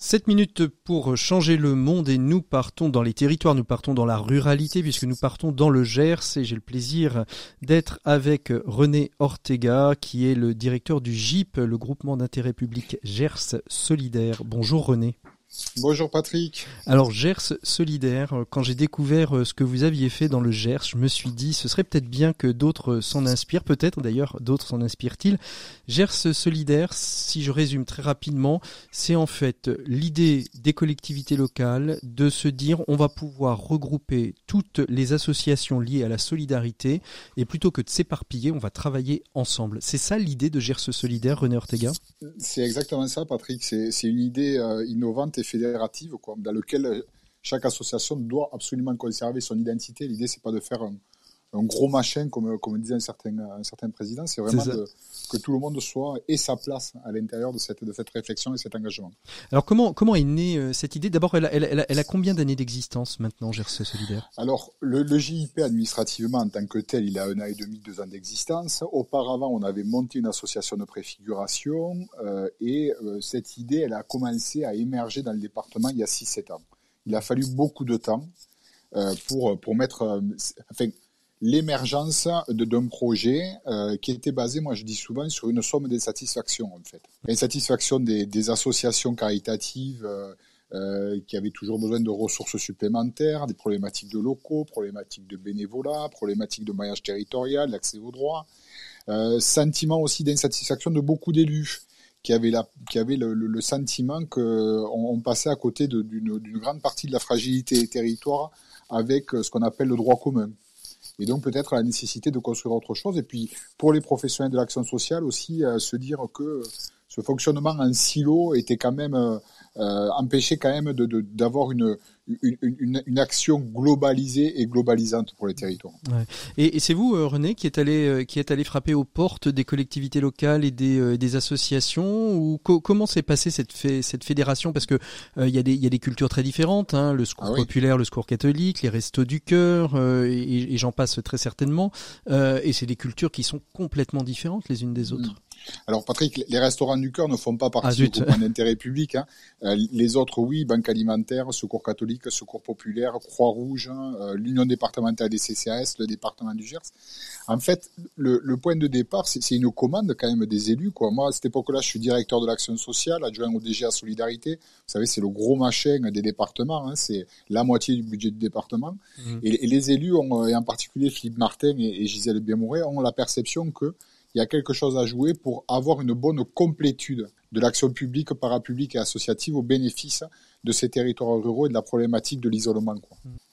7 minutes pour changer le monde et nous partons dans les territoires, nous partons dans la ruralité puisque nous partons dans le Gers et j'ai le plaisir d'être avec René Ortega qui est le directeur du GIP, le groupement d'intérêt public Gers Solidaire. Bonjour René. Bonjour Patrick. Alors Gers solidaire, quand j'ai découvert euh, ce que vous aviez fait dans le Gers, je me suis dit ce serait peut-être bien que d'autres s'en inspirent, peut-être d'ailleurs d'autres s'en inspirent-ils. Gers solidaire, si je résume très rapidement, c'est en fait l'idée des collectivités locales de se dire on va pouvoir regrouper toutes les associations liées à la solidarité et plutôt que de s'éparpiller, on va travailler ensemble. C'est ça l'idée de Gers solidaire, René Ortega? C'est exactement ça Patrick, c'est une idée euh, innovante fédérative, dans lequel chaque association doit absolument conserver son identité. L'idée, c'est pas de faire un, gros machin, comme, comme disait un certain, un certain président, c'est vraiment que tout le monde soit et sa place à l'intérieur de cette, de cette réflexion et cet engagement. Alors, comment, comment est née euh, cette idée? D'abord, elle, elle, elle, a combien d'années d'existence maintenant, GRC Solidaire? Alors, le, le, JIP, administrativement, en tant que tel, il a un an et demi, deux ans d'existence. Auparavant, on avait monté une association de préfiguration euh, et euh, cette idée, elle a commencé à émerger dans le département il y a 6-7 ans. Il a fallu beaucoup de temps pour, pour mettre... enfin, l'émergence d'un projet euh, qui était basé, moi je dis souvent, sur une somme d'insatisfaction en fait. Insatisfaction des, associations caritatives euh, euh, qui avaient toujours besoin de ressources supplémentaires, des problématiques de locaux, problématiques de bénévolat, problématiques de maillage territorial, d'accès aux droits. Sentiment aussi d'insatisfaction de beaucoup d'élus qui avaient, la, qui avaient le, le, sentiment qu'on on passait à côté d'une grande partie de la fragilité des territoires avec ce qu'on appelle le droit commun et donc peut-être la nécessité de construire autre chose. Et puis pour les professionnels de l'action sociale aussi, euh, se dire que ce fonctionnement en silo était quand même euh, euh empêché quand même d'avoir de, une, une, une, action globalisée et globalisante pour les territoires. Ouais. Et, et c'est vous, euh, René, qui est allé euh, qui est allé frapper aux portes des collectivités locales et des, des associations ou comment s'est passée cette cette fédération? Parce que il y a des y a des cultures très différentes, hein, le secours ah populaire, le secours catholique, les restos du cœur, et, et j'en passe très certainement. et c'est des cultures qui sont complètement différentes les unes des autres. Mmh. Alors Patrick, les restaurants du cœur ne font pas partie ah, du d'intérêt public. Hein. Euh, les autres, oui, Banque alimentaire, Secours catholique, Secours populaire, Croix-Rouge, hein, euh, l'Union départementale des CCAS, le département du Gers. En fait, le, point de départ, c'est une commande quand même des élus. Quoi. Moi, à cette époque-là, je suis directeur de l'action sociale, adjoint au DGA Solidarité. Vous savez, c'est le gros machin des départements. Hein. c'est la moitié du budget du département. Mmh. Et, les élus, ont, et en particulier Philippe Martin et, et Gisèle Biamouret, ont la perception que il y a quelque chose à jouer pour avoir une bonne complétude de l'action publique, parapublique et associative au bénéfice de ces territoires ruraux et de la problématique de l'isolement.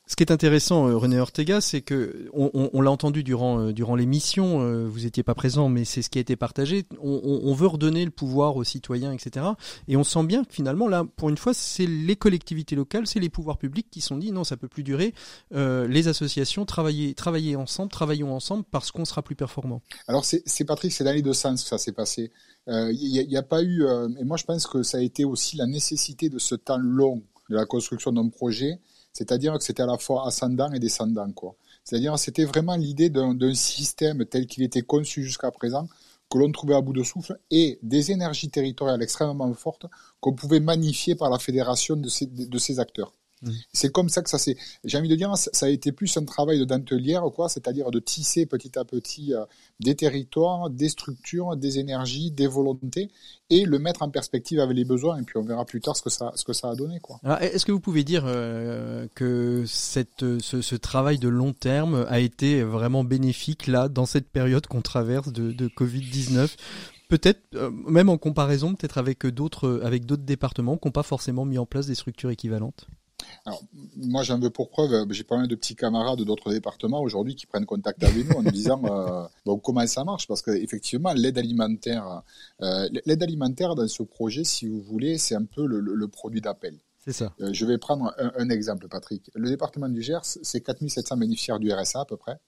Ce qui est intéressant, euh, René Ortega, c'est que on, l'a entendu durant euh, durant l'émission. Euh, vous n'étiez pas présent, mais c'est ce qui a été partagé. On, veut redonner le pouvoir aux citoyens, etc. Et on sent bien que finalement, là, pour une fois, c'est les collectivités locales, c'est les pouvoirs publics qui sont dit non, ça peut plus durer. Les associations, travailler travailler ensemble, travaillons ensemble parce qu'on sera plus performant. Alors c'est Patrick, c'est dans les deux sens que ça s'est passé. Il n'y a, pas eu, et moi je pense que ça a été aussi la nécessité de ce temps long de la construction d'un projet c'est-à-dire que c'était à la fois ascendant et descendant. Quoi. C'est-à-dire c'était vraiment l'idée d'un système tel qu'il était conçu jusqu'à présent, que l'on trouvait à bout de souffle, et des énergies territoriales extrêmement fortes qu'on pouvait magnifier par la fédération de ces acteurs. Mmh. C'est comme ça que ça s'est. J'ai envie de dire, ça a été plus un travail de dentelière, quoi, c'est-à-dire de tisser petit à petit euh, des territoires, des structures, des énergies, des volontés, et le mettre en perspective avec les besoins. Et puis on verra plus tard ce que ça, ce que ça a donné, quoi. Est-ce que vous pouvez dire euh, que cette, ce, ce, travail de long terme a été vraiment bénéfique là dans cette période qu'on traverse de, de Covid 19 peut-être euh, même en comparaison peut-être avec d'autres avec d'autres départements qui n'ont pas forcément mis en place des structures équivalentes? Alors, moi, j'en veux pour preuve, euh, j'ai pas mal de petits camarades d'autres départements aujourd'hui qui prennent contact avec nous en nous disant euh, bon, comment ça marche? Parce qu'effectivement, l'aide alimentaire, l'aide alimentaire dans ce projet, si vous voulez, c'est un peu le, produit d'appel. C'est ça. je vais prendre un, un, exemple, Patrick. Le département du Gers, c'est 4700 bénéficiaires du RSA à peu près.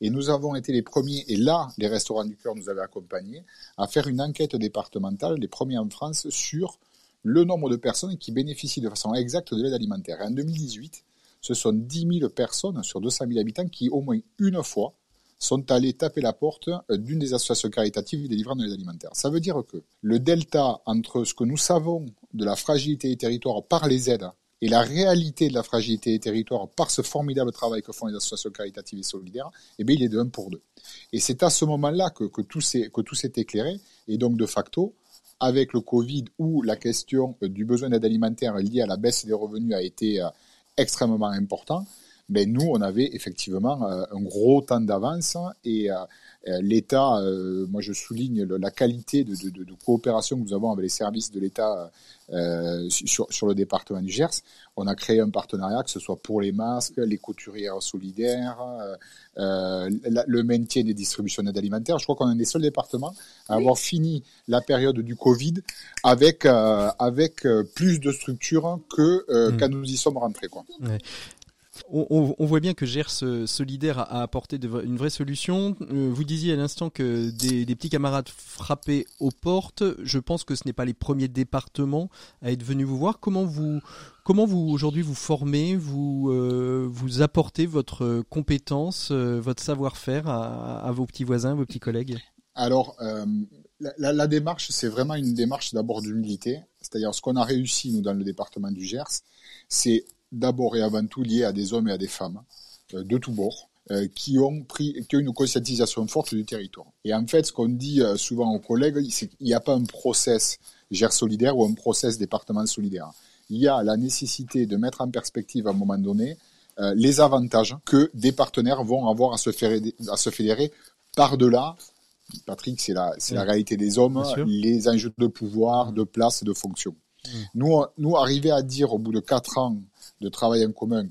Et nous avons été les premiers, et là, les restaurants du cœur nous avaient accompagnés, à faire une enquête départementale, les premiers en France, sur le nombre de personnes qui bénéficient de façon exacte de l'aide alimentaire. Et en 2018, ce sont 10 000 personnes sur 200 000 habitants qui, au moins une fois, sont allés taper la porte d'une des associations caritatives délivrant de l'aide alimentaire. Ça veut dire que le delta entre ce que nous savons de la fragilité des territoires par les aides et la réalité de la fragilité des territoires par ce formidable travail que font les associations caritatives et solidaires, eh bien, il est de 1 pour 2. Et c'est à ce moment-là que, tout s'est éclairé, et donc de facto, avec le Covid, où la question du besoin d'aide alimentaire lié à la baisse des revenus a été euh, extrêmement important, mais nous, on avait effectivement euh, un gros temps d'avance et euh, euh, L'État, euh, moi je souligne la qualité de, de, de, coopération que nous avons avec les services de l'État euh, sur, sur, le département du Gers. On a créé un partenariat, que ce soit pour les masques, les couturières solidaires, euh, le maintien des distributions d'aide alimentaire. Je crois qu'on est un des seuls départements à avoir fini la période du Covid avec, avec plus de structures que mmh. quand nous y sommes rentrés. Quoi. Ouais. On, voit bien que Gers Solidaire a, apporté une vraie solution. Euh, vous disiez à l'instant que des, petits camarades frappaient aux portes. Je pense que ce n'est pas les premiers départements à être venus vous voir. Comment vous, comment vous aujourd'hui vous formez, vous, euh, vous apportez votre compétence, euh, votre savoir-faire à, vos petits voisins, vos petits collègues? Alors, la, la, démarche, c'est vraiment une démarche d'abord d'humilité. C'est-à-dire ce qu'on a réussi, nous, dans le département du Gers, c'est d'abord et avant tout lié à des hommes et à des femmes euh, de tous bords. Euh, qui ont pris, qui ont une conscientisation forte du territoire. Et en fait, ce qu'on dit euh, souvent aux collègues, c'est qu'il n'y a pas un process gère solidaire ou un process département solidaire. Il y a la nécessité de mettre en perspective à un moment donné les avantages que des partenaires vont avoir à se, fédérer, à se fédérer par-delà. Patrick, c'est la, c'est la réalité des hommes, les enjeux de pouvoir, de place et de fonction. Mmh. Nous, nous, arriver à dire au bout de quatre ans de travail en commun,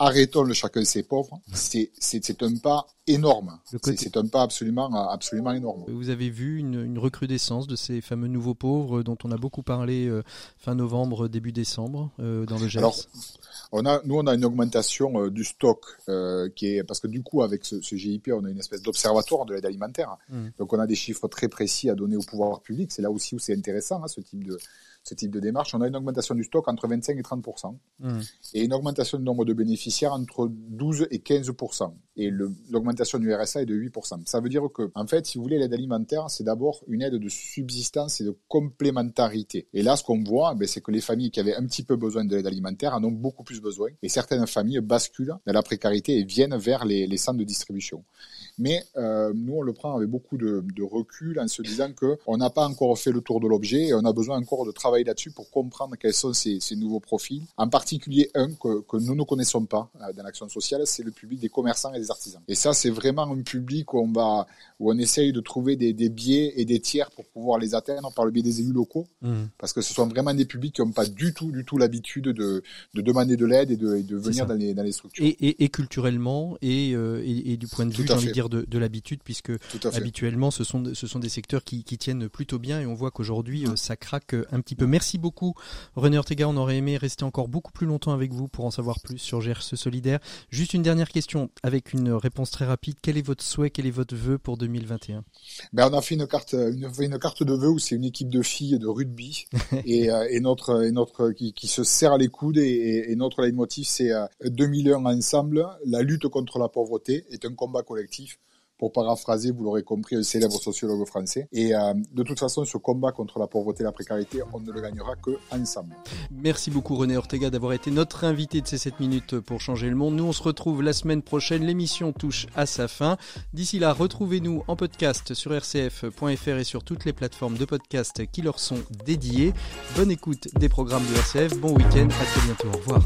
arrêtons le chacun ses pauvres, c'est un pas énorme. C'est un pas absolument, absolument énorme. Vous avez vu une, recrudescence de ces fameux nouveaux pauvres dont on a beaucoup parlé euh, fin novembre, début décembre euh, dans le Gers Alors, on a, nous, on a une augmentation euh, du stock qui est parce que du coup, avec ce, GIP, on a une espèce d'observatoire de l'aide alimentaire. Mmh. Donc, on a des chiffres très précis à donner au pouvoir public. C'est là aussi où c'est intéressant, hein, ce type de ce type de démarche, on a une augmentation du stock entre 25 et 30% mmh. et une augmentation du nombre de bénéficiaires entre 12 et 15 et l'augmentation du RSA est de 8 Ça veut dire que, en fait, si vous voulez, l'aide alimentaire, c'est d'abord une aide de subsistance et de complémentarité. Et là, ce qu'on voit, ben, c'est que les familles qui avaient un petit peu besoin de l'aide alimentaire en ont beaucoup plus besoin, et certaines familles basculent dans la précarité et viennent vers les, les centres de distribution. Mais euh, nous, on le prend avec beaucoup de, de recul en se disant qu'on n'a pas encore fait le tour de l'objet et on a besoin encore de travailler là-dessus pour comprendre quels sont ces, ces, nouveaux profils. En particulier, un que, que nous ne connaissons pas euh, dans l'action sociale, c'est le public des commerçants et des artisans. Et ça, c'est vraiment un public où on, va, où on essaye de trouver des, des biais et des tiers pour pouvoir les atteindre par le biais des élus locaux. Mmh. Parce que ce sont vraiment des publics qui n'ont pas du tout, du tout l'habitude de, de demander de l'aide et de, de venir dans les, dans les structures. Et, et, et culturellement et, euh, et, et, du point de vue, j'ai envie de dire, de, de l'habitude, puisque habituellement, ce sont, ce sont des secteurs qui, qui tiennent plutôt bien et on voit qu'aujourd'hui, euh, ça craque euh, un petit peu. Merci beaucoup, René Ortega. On aurait aimé rester encore beaucoup plus longtemps avec vous pour en savoir plus sur GRC Solidaire. Juste une dernière question avec une réponse très rapide. Quel est votre souhait, quel est votre vœu pour 2021 ben, On a fait une carte, une, une carte de vœux où c'est une équipe de filles de rugby et, euh, et, notre, et notre qui, qui, se serre les coudes et, et notre leitmotiv c'est 2001 ensemble. La lutte contre la pauvreté est un combat collectif pour paraphraser, vous l'aurez compris, un célèbre sociologue français. Et euh, de toute façon, ce combat contre la pauvreté et la précarité, on ne le gagnera que ensemble. Merci beaucoup René Ortega d'avoir été notre invité de ces 7 minutes pour changer le monde. Nous, on se retrouve la semaine prochaine. L'émission touche à sa fin. D'ici là, retrouvez-nous en podcast sur rcf.fr et sur toutes les plateformes de podcast qui leur sont dédiées. Bonne écoute des programmes de RCF. Bon week-end. À très bientôt. Au revoir.